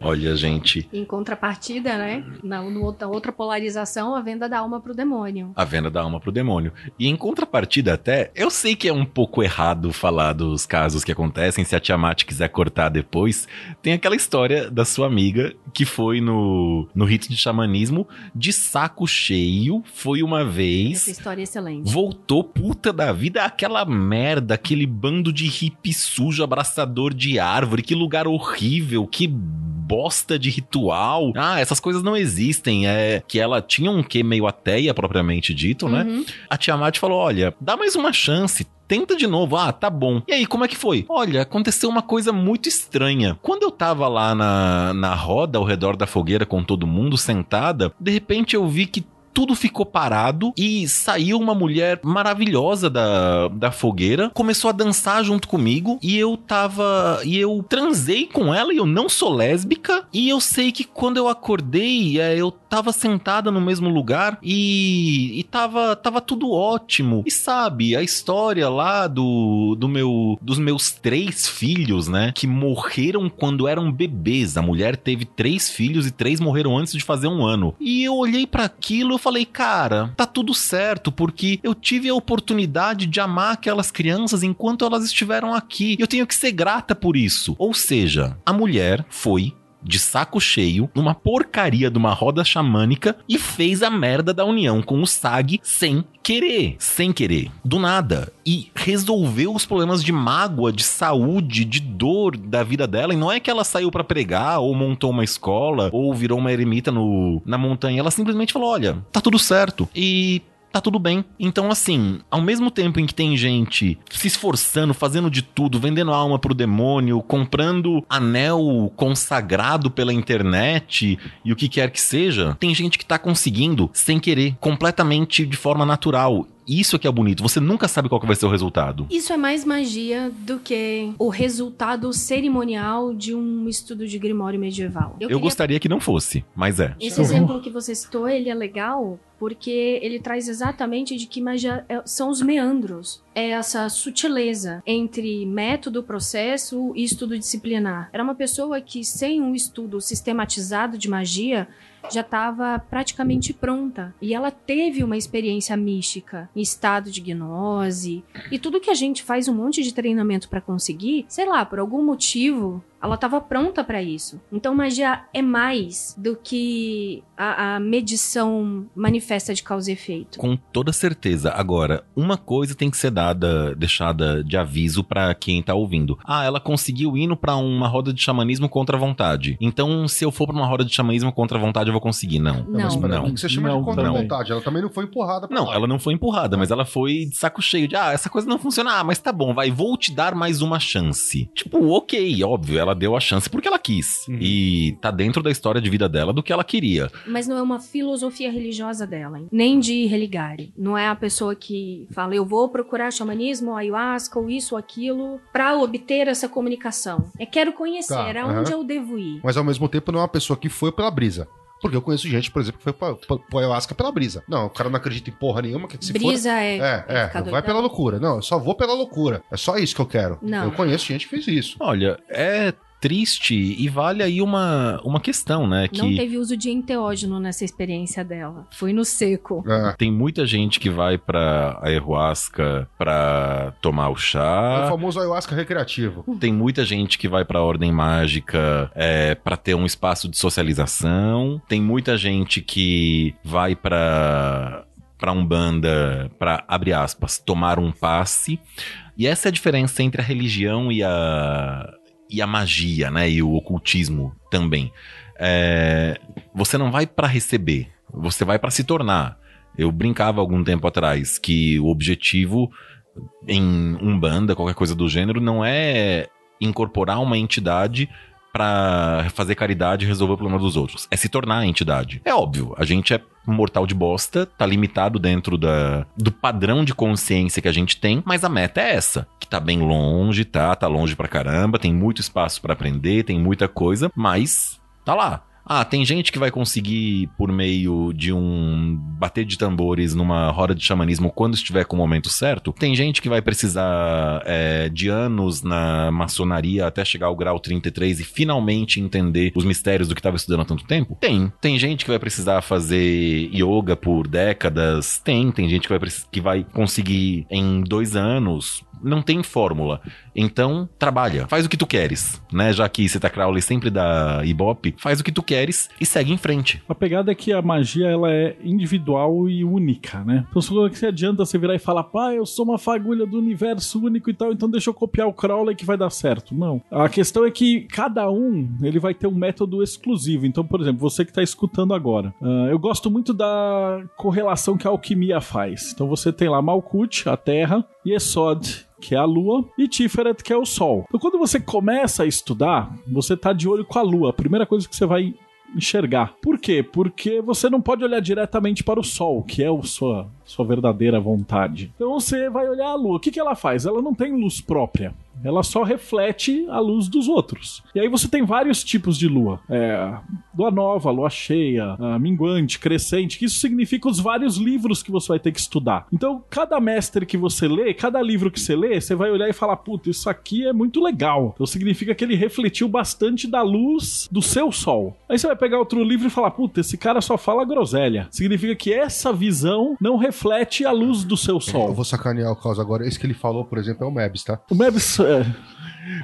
Olha, gente. Em contrapartida, né? Na, na outra polarização, a venda da alma pro demônio. A venda da alma pro demônio. E em contrapartida, até, eu sei que é um pouco errado falar dos casos que acontecem, se a Tiamat quiser cortar depois, tem aquela história história da sua amiga que foi no, no rito de xamanismo de saco cheio, foi uma vez. Essa história é excelente. Voltou puta da vida, aquela merda, aquele bando de hippie sujo, abraçador de árvore, que lugar horrível, que bosta de ritual. Ah, essas coisas não existem. É que ela tinha um quê meio ateia, propriamente dito, né? uhum. A Tiamat falou: olha, dá mais uma chance tenta de novo. Ah, tá bom. E aí, como é que foi? Olha, aconteceu uma coisa muito estranha. Quando eu tava lá na, na roda ao redor da fogueira com todo mundo sentada, de repente eu vi que tudo ficou parado e saiu uma mulher maravilhosa da, da fogueira, começou a dançar junto comigo e eu tava. E eu transei com ela e eu não sou lésbica. E eu sei que quando eu acordei, é, eu tava sentada no mesmo lugar e, e tava, tava tudo ótimo. E sabe, a história lá do, do meu, dos meus três filhos, né? Que morreram quando eram bebês. A mulher teve três filhos e três morreram antes de fazer um ano. E eu olhei para aquilo e falei, cara, tá tudo certo, porque eu tive a oportunidade de amar aquelas crianças enquanto elas estiveram aqui. Eu tenho que ser grata por isso. Ou seja, a mulher foi de saco cheio, numa porcaria de uma roda xamânica e fez a merda da união com o Sag sem querer, sem querer, do nada. E resolveu os problemas de mágoa, de saúde, de dor da vida dela. E não é que ela saiu para pregar, ou montou uma escola, ou virou uma eremita no, na montanha. Ela simplesmente falou: olha, tá tudo certo. E tá tudo bem. Então, assim, ao mesmo tempo em que tem gente se esforçando, fazendo de tudo, vendendo alma pro demônio, comprando anel consagrado pela internet e o que quer que seja, tem gente que tá conseguindo sem querer, completamente de forma natural. Isso é que é bonito. Você nunca sabe qual que vai ser o resultado. Isso é mais magia do que o resultado cerimonial de um estudo de grimório medieval. Eu, queria- gostaria que não fosse, mas é. Esse exemplo que você citou, ele é legal porque ele traz exatamente de que magia é- são os meandros. É essa sutileza entre método, processo e estudo disciplinar. Era uma pessoa que, sem um estudo sistematizado de magia, já estava praticamente pronta. E ela teve uma experiência mística, em estado de gnose. E tudo que a gente faz um monte de treinamento para conseguir, sei lá, por algum motivo, ela estava pronta para isso. Então magia é mais do que a, a medição manifesta de causa e efeito. Com toda certeza. Agora, uma coisa tem que ser dada, deixada de aviso pra quem tá ouvindo. Ah, ela conseguiu ir pra uma roda de xamanismo contra a vontade. Então, se eu for pra uma roda de xamanismo contra a vontade, eu vou conseguir. Não. Não. Não. o que você chama Não, de contra a também. vontade? Ela também não foi empurrada pra Não, lá. ela não foi empurrada, mas ela foi de saco cheio de, ah, essa coisa não funciona, ah, mas tá bom, vai, vou te dar mais uma chance. Tipo, ok, óbvio, ela deu a chance porque ela quis. Uhum. E tá dentro da história de vida dela do que ela queria. Mas não é uma filosofia religiosa dela, hein? nem de religare. Não é a pessoa que fala, eu vou procurar xamanismo, ayahuasca, ou isso ou aquilo, pra obter essa comunicação. É quero conhecer, Tá, aonde aham. eu devo ir. Mas ao mesmo tempo não é uma pessoa que foi pela brisa. Porque eu conheço gente, por exemplo, que foi pra, pra, pro ayahuasca pela brisa. Não, o cara não acredita em porra nenhuma, que se for... Brisa é. É, é, ficar vai doidão. pela loucura. Não, eu só vou pela loucura. É só isso que eu quero. Não. Eu conheço gente que fez isso. Olha, é triste e vale aí uma, uma questão, né? Que Não teve uso de enteógeno nessa experiência dela. Foi no seco. É. tem muita gente que vai pra ayahuasca pra tomar o É o chá. famoso ayahuasca recreativo. Tem muita gente que vai pra ordem mágica é, para ter um espaço de socialização. Tem muita gente que vai pra para umbanda para abre aspas tomar um passe. E essa é a diferença entre a religião e a e a magia, né? E o ocultismo também. É, você não vai pra receber, você vai pra se tornar. Eu brincava algum tempo atrás que o objetivo em Umbanda, qualquer coisa do gênero, não é incorporar uma entidade pra fazer caridade e resolver o problema dos outros. É se tornar a entidade. É óbvio, a gente é mortal de bosta, tá limitado dentro da, do padrão de consciência que a gente tem, mas a meta é essa, que tá bem longe, tá? Tá longe pra caramba, tem muito espaço pra aprender, tem muita coisa, mas tá lá. Ah, tem gente que vai conseguir, por meio de um bater de tambores numa roda de xamanismo quando estiver com o momento certo. Tem gente que vai precisar é, de anos na maçonaria até chegar ao grau 33 e finalmente entender os mistérios do que estava estudando há tanto tempo. Tem. Tem gente que vai precisar fazer yoga por décadas. Tem. Tem gente que vai, que vai conseguir em dois anos. Não tem fórmula. Então, trabalha. Faz o que tu queres, né? Já que Cita Crowley sempre dá ibope, faz o que tu queres e segue em frente. A pegada é que a magia ela é individual e única, né? Então se que adianta você virar e falar, pá, eu sou uma fagulha do universo único e tal, então deixa eu copiar o Crowley que vai dar certo. Não. A questão é que cada um ele vai ter um método exclusivo. Então, por exemplo, você que está escutando agora, ah, eu gosto muito da correlação que a alquimia faz. Então você tem lá Malkuth, a Terra, e Esod, que é a Lua, e Tiferet, que é o Sol. Então, quando você começa a estudar, você tá de olho com a Lua. A primeira coisa que você vai enxergar. Por quê? Porque você não pode olhar diretamente para o sol, que é a sua, sua verdadeira vontade. Então você vai olhar a lua. O que, que ela faz? Ela não tem luz própria. Ela só reflete a luz dos outros. E aí você tem vários tipos de lua. É, lua nova, lua cheia, minguante, crescente, que isso significa os vários livros que você vai ter que estudar. Então, cada mestre que você lê, cada livro que você lê, você vai olhar e falar, puta, isso aqui é muito legal. Então significa que ele refletiu bastante da luz do seu sol. Aí você vai pegar outro livro e falar, puta, esse cara só fala groselha. Significa que essa visão não reflete a luz do seu sol. Eu vou sacanear o caos agora. Esse que ele falou, por exemplo, é o Mebs, tá? O Mebs é,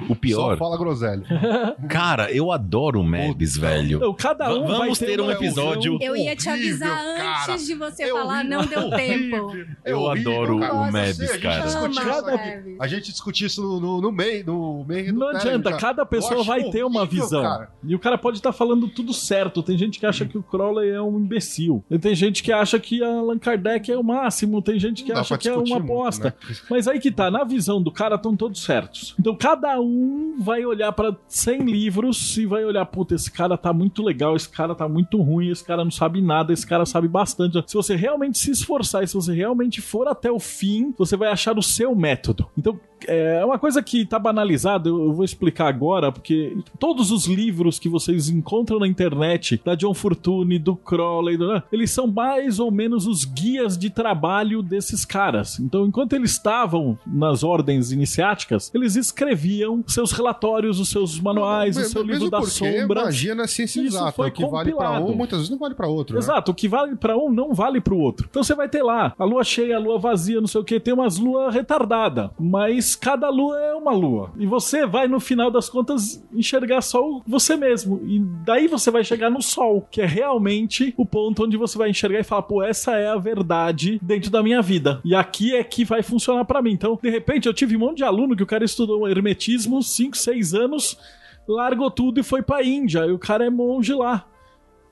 O pior. Só fala groselha. Cara, eu adoro o Mebs, velho. Então, cada um Va- vai vamos ter um episódio. Eu ia te horrível, avisar cara. antes de você É falar, horrível, não deu é tempo. horrível. Eu horrível, adoro cara. o a gente cara. Ama Mebs. A gente discutiu isso no, no, no meio, no meio do Não Telegram, adianta, cara. cada pessoa Eu vai ter uma horrível, visão. cara. E o cara pode estar falando tudo certo. Tem gente que acha que o Crowley é um imbecil. E tem gente que acha que Allan Kardec é o máximo. Tem gente que Não acha que é uma bosta. né? Mas aí que tá, na visão do cara estão todos certos. Então cada um vai olhar pra 100 livros e vai olhar, puta, esse cara tá muito legal, esse cara tá muito ruim, esse cara não sabe nada, esse cara sabe bastante. Se você realmente se esforçar e se você realmente for até o fim, você vai achar o seu método. Então é uma coisa que tá banalizada, eu vou explicar agora, porque todos os livros que vocês encontram na internet, da John Fortune, do Crowley, do- eles são mais ou menos os guias de trabalho desses caras. Então, enquanto eles estavam nas ordens iniciáticas, eles escreviam seus relatórios, os seus manuais, o Mesmo- seu livro da sombra. magia não é ciência Isso exata. foi O que vale pra compilado. um, muitas vezes não vale pra outro. né? Exato, o que vale pra um não vale pro outro. Então você vai ter lá a lua cheia, a lua vazia, não sei o que, tem umas lua retardada, mas cada lua é uma lua. E você vai no final das contas enxergar só o- você mesmo. E daí você vai chegar no sol, que é realmente o ponto onde você vai enxergar e falar, pô, essa é a verdade dentro da minha vida. E aqui é que vai funcionar pra mim. Então, de repente, eu tive um monte de aluno que o cara estudou hermetismo 5, 6 anos, largou tudo e foi pra Índia. E o cara é monge lá.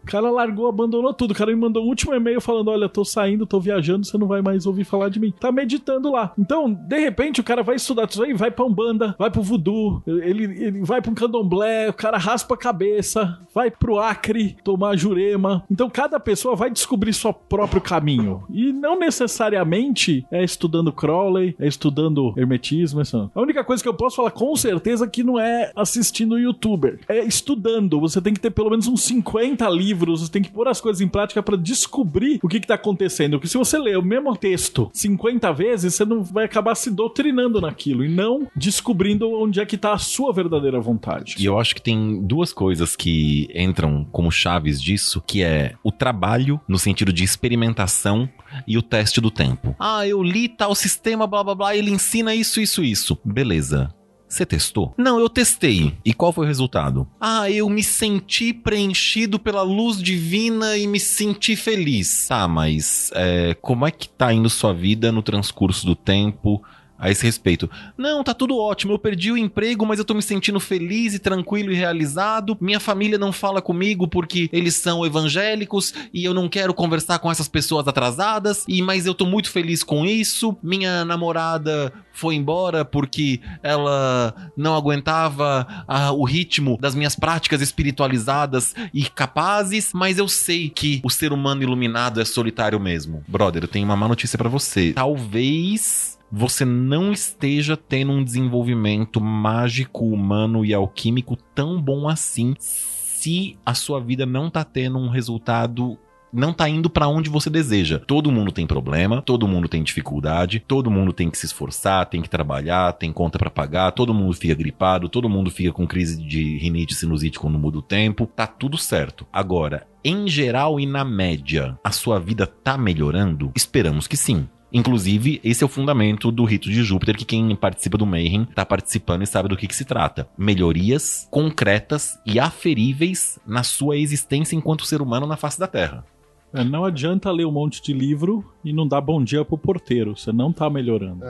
O cara largou, abandonou tudo. O cara me mandou um último e-mail falando: Olha, tô saindo, tô viajando, você não vai mais ouvir falar de mim. Tá meditando lá. Então, de repente, o cara vai estudar tudo aí, vai pra Umbanda, vai pro Voodoo, ele, ele vai pra um candomblé, o cara raspa a cabeça, vai pro Acre tomar jurema. Então, cada pessoa vai descobrir seu próprio caminho. E não necessariamente é estudando Crowley, é estudando Hermetismo. Essa. A única coisa que eu posso falar com certeza que não é assistindo youtuber, é estudando. Você tem que ter pelo menos uns 50 livros, você tem que pôr as coisas em prática pra descobrir o que, que tá acontecendo. Porque se você ler o mesmo texto 50 vezes, você não vai acabar se doutrinando naquilo e não descobrindo onde é que tá a sua verdadeira vontade. E eu acho que tem duas coisas que entram como chaves disso, que é o trabalho no sentido de experimentação e o teste do tempo. Ah, eu li tal sistema, blá blá blá, ele ensina isso, isso, isso. Beleza. Você testou? Não, eu testei. E qual foi o resultado? Ah, eu me senti preenchido pela luz divina e me senti feliz. Tá, mas é, como é que tá indo sua vida no transcurso do tempo? A esse respeito. Não, tá tudo ótimo. Eu perdi o emprego, mas eu tô me sentindo feliz e tranquilo e realizado. Minha família não fala comigo porque eles são evangélicos e eu não quero conversar com essas pessoas atrasadas. E mas eu tô muito feliz com isso. Minha namorada foi embora porque ela não aguentava ah, o ritmo das minhas práticas espiritualizadas e capazes, mas eu sei que o ser humano iluminado é solitário mesmo. Brother, eu tenho uma má notícia pra você. Talvez você não esteja tendo um desenvolvimento mágico, humano e alquímico tão bom assim se a sua vida não tá tendo um resultado não tá indo pra onde você deseja. Todo mundo tem problema, todo mundo tem dificuldade, todo mundo tem que se esforçar, tem que trabalhar, tem conta pra pagar, todo mundo fica gripado, todo mundo fica com crise de rinite sinusite quando muda o tempo, tá tudo certo. Agora, em geral e na média, a sua vida tá melhorando? Esperamos que sim. Inclusive, esse é o fundamento do rito de Júpiter, que quem participa do Mayhem tá participando e sabe do que, que se trata. Melhorias concretas e aferíveis na sua existência enquanto ser humano na face da Terra. É, não adianta ler um monte de livro e não dar bom dia pro porteiro. Você não tá melhorando.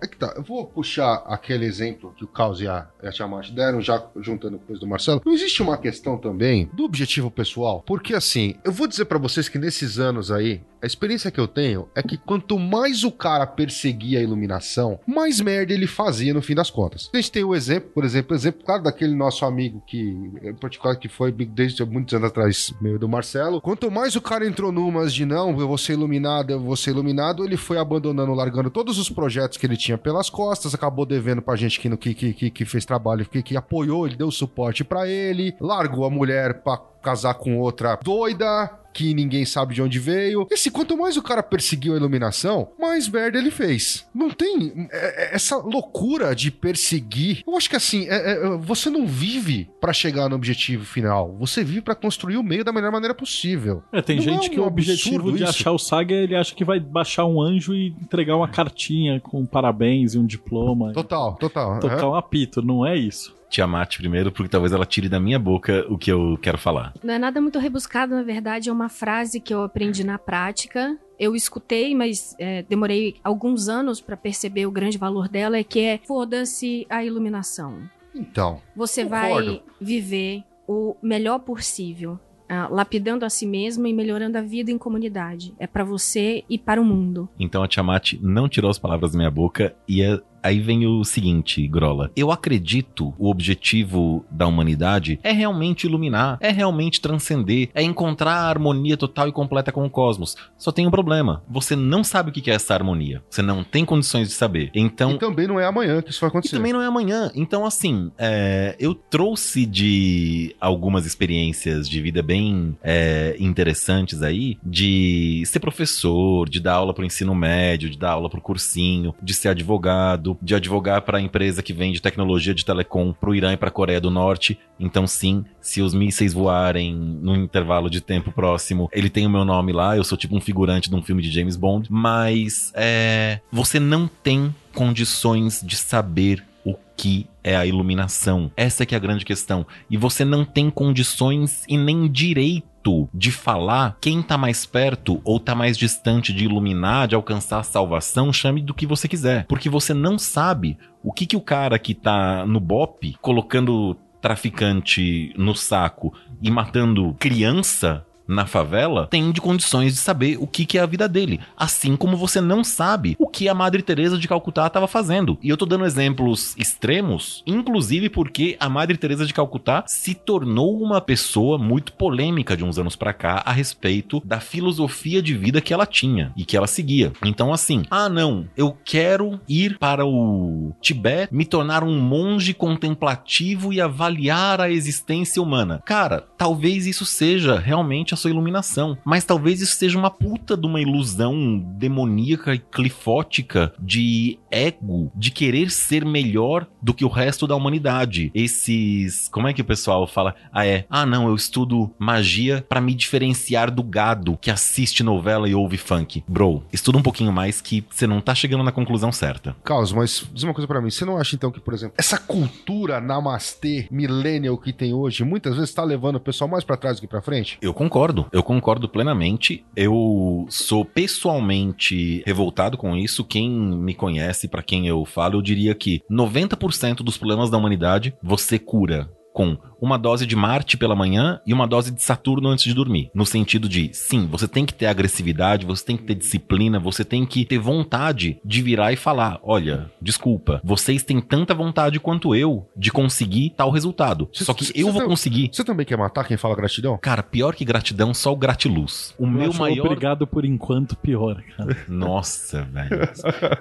É que tá, eu vou puxar aquele exemplo que o Caos e a, e a Tiamat deram, já juntando com coisa do Marcelo. Não existe uma questão também do objetivo pessoal? Porque assim, eu vou dizer pra vocês que nesses anos aí, A experiência que eu tenho é que quanto mais o cara perseguia a iluminação, mais merda ele fazia no fim das contas. A gente tem o exemplo, por exemplo, exemplo claro daquele nosso amigo que, em particular, que foi desde muitos anos atrás, meio do Marcelo. Quanto mais o cara entrou numas de não, eu vou ser iluminado, eu vou ser iluminado, ele foi abandonando, largando todos os projetos que ele tinha pelas costas, acabou devendo pra gente que, que, que, que fez trabalho, que, que apoiou, ele deu suporte para ele, largou a mulher pra casar com outra doida, que ninguém sabe de onde veio. E assim, quanto mais o cara perseguiu a iluminação, mais merda ele fez. Não tem é, é, essa loucura de perseguir. Eu acho que assim, é, é, você não vive para chegar no objetivo final. Você vive para construir o meio da melhor maneira possível. É, tem não gente é um que o objetivo de isso. achar o Saga, ele acha que vai baixar um anjo e entregar uma cartinha com parabéns e um diploma. Total, total. Tocar Uhum. um apito, não é isso. Tiamat primeiro, porque talvez ela tire da minha boca o que eu quero falar. Não é nada muito rebuscado, na verdade, é uma frase que eu aprendi na prática. Eu escutei, mas é, demorei alguns anos pra perceber o grande valor dela, é que é foda-se a iluminação. Então, Você Concordo. vai viver o melhor possível, ah, lapidando a si mesmo e melhorando a vida em comunidade. É pra você e para o mundo. Então a Tiamat não tirou as palavras da minha boca e é- aí vem o seguinte, Grola. Eu acredito o objetivo da humanidade é realmente iluminar, é realmente transcender, é encontrar a harmonia total e completa com o cosmos. Só tem um problema. Você não sabe o que é essa harmonia. Você não tem condições de saber. Então, e também não é amanhã que isso vai e acontecer. também não é amanhã. Então, assim, é, eu trouxe de algumas experiências de vida bem é, interessantes aí, de ser professor, de dar aula pro ensino médio, de dar aula pro cursinho, de ser advogado, de advogar pra empresa que vende tecnologia de telecom pro Irã e pra Coreia do Norte. Então, sim, se os mísseis voarem num intervalo de tempo próximo, ele tem o meu nome lá, eu sou tipo um figurante de um filme de James Bond, mas é, você não tem condições de saber o que é a iluminação. Essa é que é a grande questão. E você não tem condições e nem direito de falar quem tá mais perto ou tá mais distante de iluminar, de alcançar a salvação, chame do que você quiser. Porque você não sabe o que que o cara que tá no BOP colocando traficante no saco e matando criança na favela tem de condições de saber o que, que é a vida dele. Assim como você não sabe o que a Madre Teresa de Calcutá estava fazendo. E eu tô dando exemplos extremos, inclusive porque a Madre Teresa de Calcutá se tornou uma pessoa muito polêmica de uns anos pra cá a respeito da filosofia de vida que ela tinha e que ela seguia. Então assim, ah não, eu quero ir para o Tibete, me tornar um monge contemplativo e avaliar a existência humana. Cara, talvez isso seja realmente a sua iluminação, mas talvez isso seja uma puta de uma ilusão demoníaca e clifótica de ego, de querer ser melhor do que o resto da humanidade. Esses, como é que o pessoal fala? Ah é, ah não, eu estudo magia pra me diferenciar do gado que assiste novela e ouve funk. Bro, estuda um pouquinho mais que você não tá chegando na conclusão certa. Carlos, mas diz uma coisa pra mim. Você não acha, então, que, por exemplo, essa cultura namastê millennial que tem hoje, muitas vezes tá levando o pessoal mais pra trás do que pra frente? Eu concordo, eu concordo plenamente. Eu sou pessoalmente revoltado com isso. Quem me conhece, pra quem eu falo, eu diria que 90% dos problemas da humanidade você cura com uma dose de Marte pela manhã e uma dose de Saturno antes de dormir. No sentido de, sim, você tem que ter agressividade, você tem que ter disciplina, você tem que ter vontade de virar e falar: olha, desculpa, vocês têm tanta vontade quanto eu de conseguir tal resultado. Cê- Só que cê- eu cê vou conseguir. Você também quer matar quem fala gratidão? Cara, pior que gratidão, só o gratiluz. O Eu meu acho maior. Obrigado por enquanto pior, cara. Nossa, velho.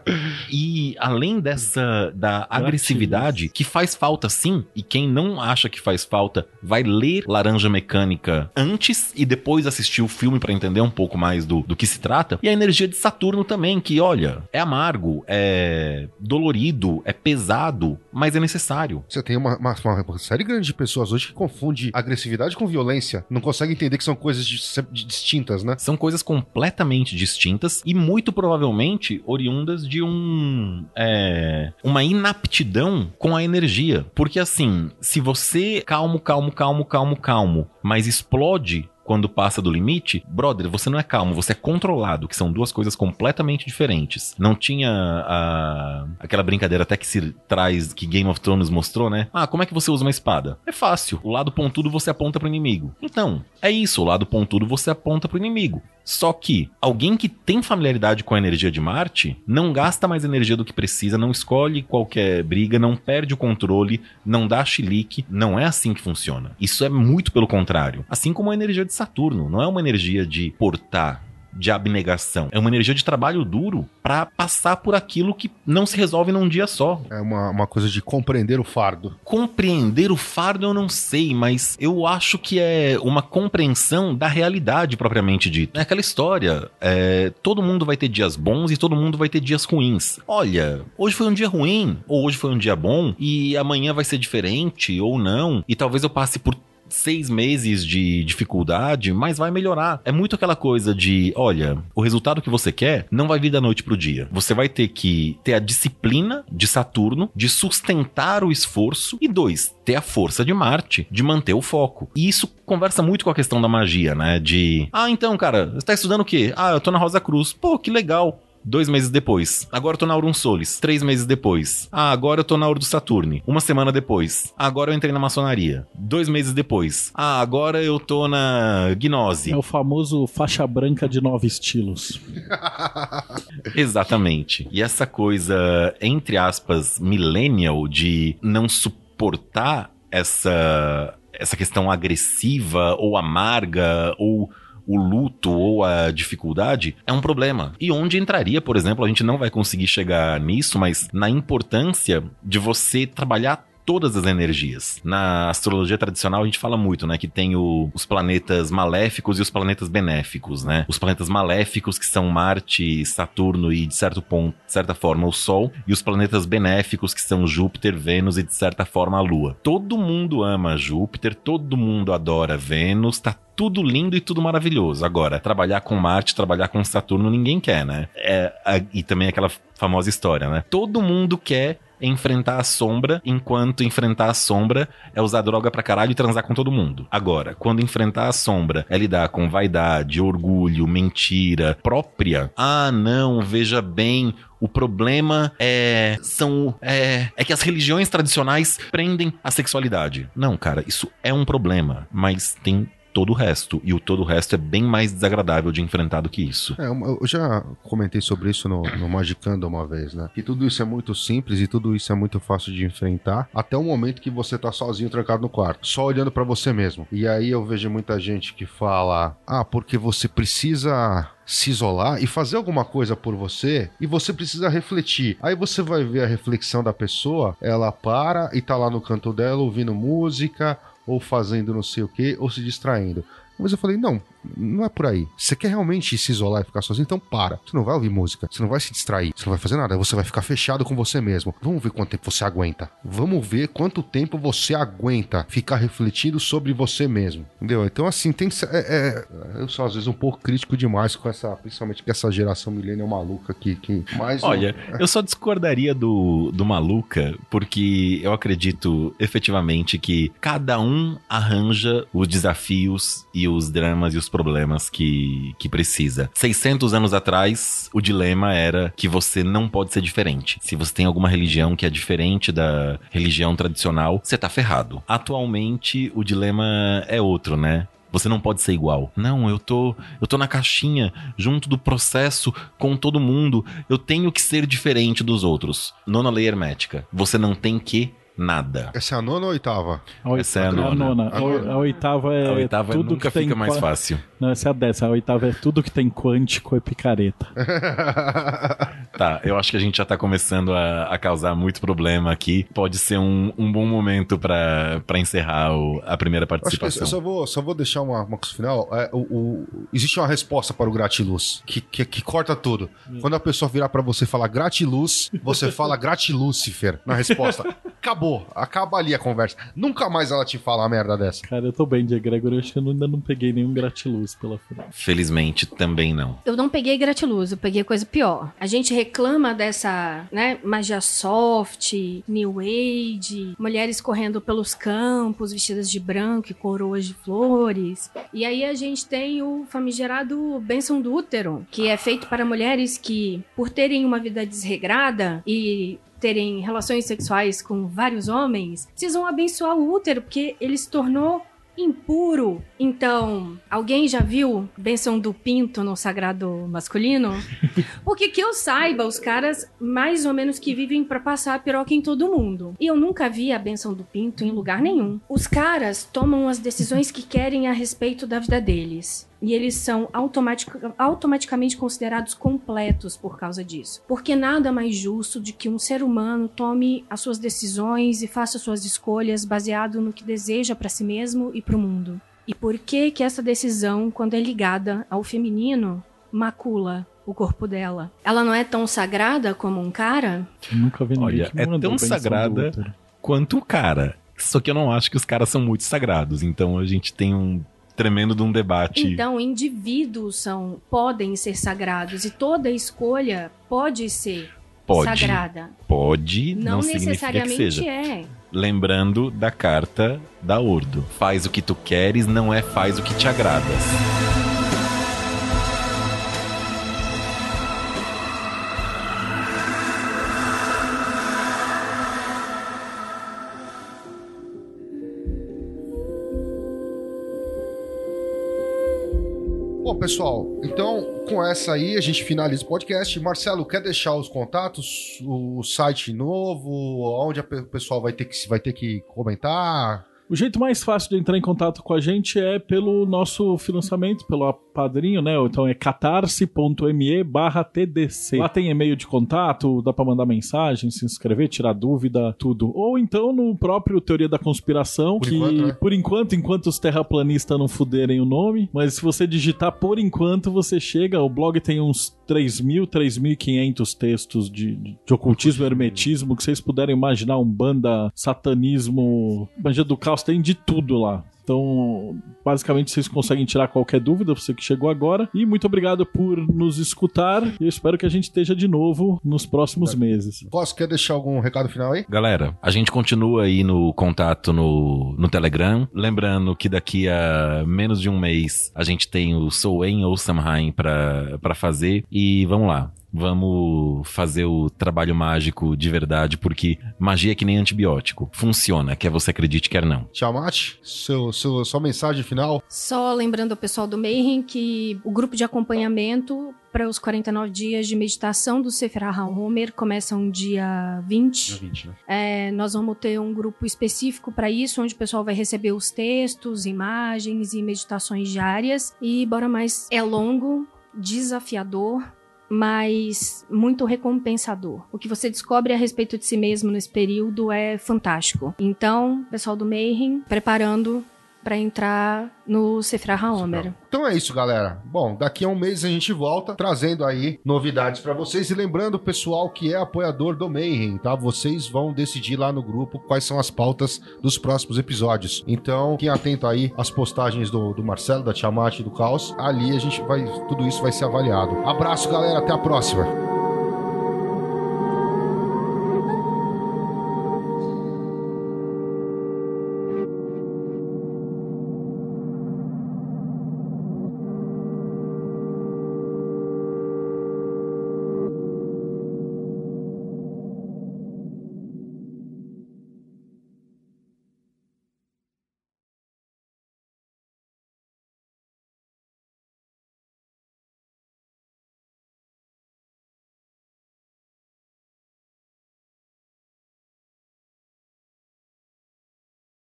E além dessa da agressividade, que faz falta sim, e quem não acha que faz falta, vai ler Laranja Mecânica antes e depois assistir o filme pra entender um pouco mais do, do que se trata. E a energia de Saturno também, que olha, é amargo, é dolorido, é pesado, mas é necessário. Você tem uma, uma- uma série grande de pessoas hoje que confunde agressividade com violência. Não consegue entender que são coisas de- de- distintas, né? São coisas completamente distintas e muito provavelmente oriundas de um é, uma inaptidão com a energia. Porque assim, se você calmo, calmo, calmo, calmo, calmo, mas explode quando passa do limite, brother, você não é calmo, você é controlado, que são duas coisas completamente diferentes. Não tinha a- aquela brincadeira até que se traz, que Game of Thrones mostrou, né? Ah, como é que você usa uma espada? É fácil. O lado pontudo você aponta pro inimigo. Então, é isso, o lado pontudo você aponta pro inimigo. Só que alguém que tem familiaridade com a energia de Marte não gasta mais energia do que precisa, não escolhe qualquer briga, não perde o controle, não dá chilique. Não é assim que funciona. Isso é muito pelo contrário. Assim como a energia de Saturno, não é uma energia de portar de abnegação. É uma energia de trabalho duro para passar por aquilo que não se resolve num dia só. É uma, uma coisa de compreender o fardo. Compreender o fardo eu não sei, mas eu acho que é uma compreensão da realidade propriamente dita. É aquela história: é, todo mundo vai ter dias bons e todo mundo vai ter dias ruins. Olha, hoje foi um dia ruim, ou hoje foi um dia bom, e amanhã vai ser diferente, ou não, e talvez eu passe por seis meses de dificuldade, mas vai melhorar. É muito aquela coisa de, olha, o resultado que você quer não vai vir da noite pro dia. Você vai ter que ter a disciplina de Saturno, de sustentar o esforço, e dois, ter a força de Marte, de manter o foco. E isso conversa muito com a questão da magia, né? De, ah, então, cara, você tá estudando o quê? Ah, eu tô na Rosa Cruz. Pô, que legal. Dois meses depois. Agora eu tô na Aurum Solis. Três meses depois. Ah, agora eu tô na Auro do Saturne. Uma semana depois. Agora eu entrei na maçonaria. Dois meses depois. Ah, agora eu tô na Gnose. É o famoso faixa branca de nove estilos. Exatamente. E essa coisa, entre aspas, millennial de não suportar essa essa questão agressiva ou amarga ou o luto ou a dificuldade é um problema. E onde entraria, por exemplo, a gente não vai conseguir chegar nisso, mas na importância de você trabalhar todas as energias. Na astrologia tradicional a gente fala muito, né, que tem o, os planetas maléficos e os planetas benéficos, né? Os planetas maléficos que são Marte, Saturno e de certo ponto, de certa forma o Sol, e os planetas benéficos que são Júpiter, Vênus e de certa forma a Lua. Todo mundo ama Júpiter, todo mundo adora Vênus, tá tudo lindo e tudo maravilhoso. Agora, trabalhar com Marte, trabalhar com Saturno, ninguém quer, né? É, a, e também aquela famosa história, né? Todo mundo quer enfrentar a sombra, enquanto enfrentar a sombra é usar droga pra caralho e transar com todo mundo. Agora, quando enfrentar a sombra é lidar com vaidade, orgulho, mentira própria, ah, não, veja bem, o problema é são é, é que as religiões tradicionais prendem a sexualidade. Não, cara, isso é um problema, mas tem todo o resto. E o todo o resto é bem mais desagradável de enfrentar do que isso. É, eu já comentei sobre isso no, no Magicando uma vez, né? Que tudo isso é muito simples e tudo isso é muito fácil de enfrentar até o momento que você tá sozinho trancado no quarto, só olhando para você mesmo. E aí eu vejo muita gente que fala: "Ah, porque você precisa se isolar e fazer alguma coisa por você e você precisa refletir. Aí você vai ver a reflexão da pessoa, ela para e tá lá no canto dela ouvindo música ou fazendo não sei o que, ou se distraindo. Mas eu falei, não, não é por aí. Você quer realmente se isolar e ficar sozinho? Então para. Você não vai ouvir música, você não vai se distrair, você não vai fazer nada, você vai ficar fechado com você mesmo. Vamos ver quanto tempo você aguenta. Vamos ver quanto tempo você aguenta ficar refletindo sobre você mesmo. Entendeu? Então, assim, tem que ser. É, é, eu sou às vezes um pouco crítico demais com essa, principalmente com essa geração millennial maluca que. que mais Olha, não... eu só discordaria do, do maluca, porque eu acredito efetivamente que cada um arranja os desafios e os dramas e os problemas que, que precisa. 600 anos atrás, o dilema era que você não pode ser diferente. Se você tem alguma religião que é diferente da religião tradicional, você tá ferrado. Atualmente, o dilema é outro, né? Você não pode ser igual. Não, eu tô, eu tô na caixinha, junto do processo com todo mundo. Eu tenho que ser diferente dos outros. Nona lei hermética. Você não tem que nada. Essa é a nona ou a oitava? A Essa é a A, nona. nona. A, o- a oitava é A oitava tudo nunca que tem fica mais qua- fácil. Não, essa é a décima. A oitava é tudo que tem quântico é picareta. Tá, eu acho que a gente já tá começando a, a causar muito problema aqui. Pode ser um, um bom momento pra pra encerrar o- a primeira Acho que participação. eu só vou, só vou deixar uma, uma coisa final. É, o, o- existe uma resposta para o gratiluz que, que, que corta tudo. Quando a pessoa virar para você e falar gratiluz, você fala gratilúcifer na resposta. Acabou. Acaba ali a conversa. Nunca mais ela te fala uma merda dessa. Cara, eu tô bem de egregor. Eu acho que eu ainda não peguei nenhum gratiluz pela frente. Felizmente também não. Eu não peguei gratiluz, eu peguei coisa pior. A gente reclama dessa, né, magia soft, new age, mulheres correndo pelos campos vestidas de branco e coroas de flores. E aí a gente tem o famigerado bênção do útero, que é feito para mulheres que, por terem uma vida desregrada e terem relações sexuais com vários homens, precisam abençoar o útero, porque ele se tornou impuro. Então, alguém já viu bênção do pinto no sagrado masculino? Porque que eu saiba, os caras mais ou menos que vivem pra passar a piroca em todo mundo. E eu nunca vi a bênção do pinto em lugar nenhum. Os caras tomam as decisões que querem a respeito da vida deles. E eles são automatic, automaticamente considerados completos por causa disso. Porque nada mais justo de que um ser humano tome as suas decisões e faça suas escolhas baseado no que deseja para si mesmo e para o mundo. E por que que essa decisão, quando é ligada ao feminino, macula o corpo dela? Ela não é tão sagrada como um cara? Eu nunca vi ninguém Olha, é tão sagrada quanto o cara. Só que eu não acho que os caras são muito sagrados. Então a gente tem um tremendo de um debate. Então, indivíduos são podem ser sagrados e toda escolha pode ser Pode, sagrada. pode, não, Não, significa que necessariamente seja. é. Lembrando da carta da Ordo. Faz o que tu queres, não é faz o que te agradas. Pessoal, então com essa aí a gente finaliza o podcast. Marcelo, quer deixar os contatos, o site novo, onde o pessoal vai ter que, vai ter que comentar? O jeito mais fácil de entrar em contato com a gente é pelo nosso financiamento, pelo padrinho, né? Então é catarse.me barra TDC. Lá tem e-mail de contato, dá pra mandar mensagem, se inscrever, tirar dúvida, tudo. Ou então no próprio Teoria da Conspiração, Por que enquanto, né? por enquanto, enquanto os terraplanistas não fuderem o nome, mas se você digitar por enquanto, você chega. O blog tem uns 3.000, 3.500 textos de, de ocultismo, hermetismo, que vocês puderem imaginar, um banda, satanismo, magia do caos, tem de tudo lá. Então, basicamente, vocês conseguem tirar qualquer dúvida, você que chegou agora. E muito obrigado por nos escutar. E eu espero que a gente esteja de novo nos próximos meses. Posso, quer deixar algum recado final aí? Galera, a gente continua aí no contato no, no Telegram. Lembrando que daqui a menos de um mês a gente tem o Soen ou Samhain pra, pra fazer. E vamos lá. Vamos fazer o trabalho mágico de verdade, porque magia é que nem antibiótico. Funciona, quer você acredite, quer não. Tiamat, seu, seu, sua mensagem final? Só lembrando ao pessoal do Mayhem que o grupo de acompanhamento para os 49 dias de meditação do Sefer Homer começam dia 20. 20, né? É, nós vamos ter um grupo específico para isso, onde o pessoal vai receber os textos, imagens e meditações diárias. E bora mais, é longo, desafiador, mas muito recompensador. O que você descobre a respeito de si mesmo nesse período é fantástico. Então, pessoal do Mayhem, preparando para entrar no Sefer HaOmer. Então é isso, galera. Bom, daqui a um mês a gente volta trazendo aí novidades pra vocês e lembrando o pessoal que é apoiador do Mayhem, tá? Vocês vão decidir lá no grupo quais são as pautas dos próximos episódios. Então, fiquem atento aí às postagens do, do Marcelo, da Tiamat e do Caos. Ali a gente vai, tudo isso vai ser avaliado. Abraço, galera. Até a próxima.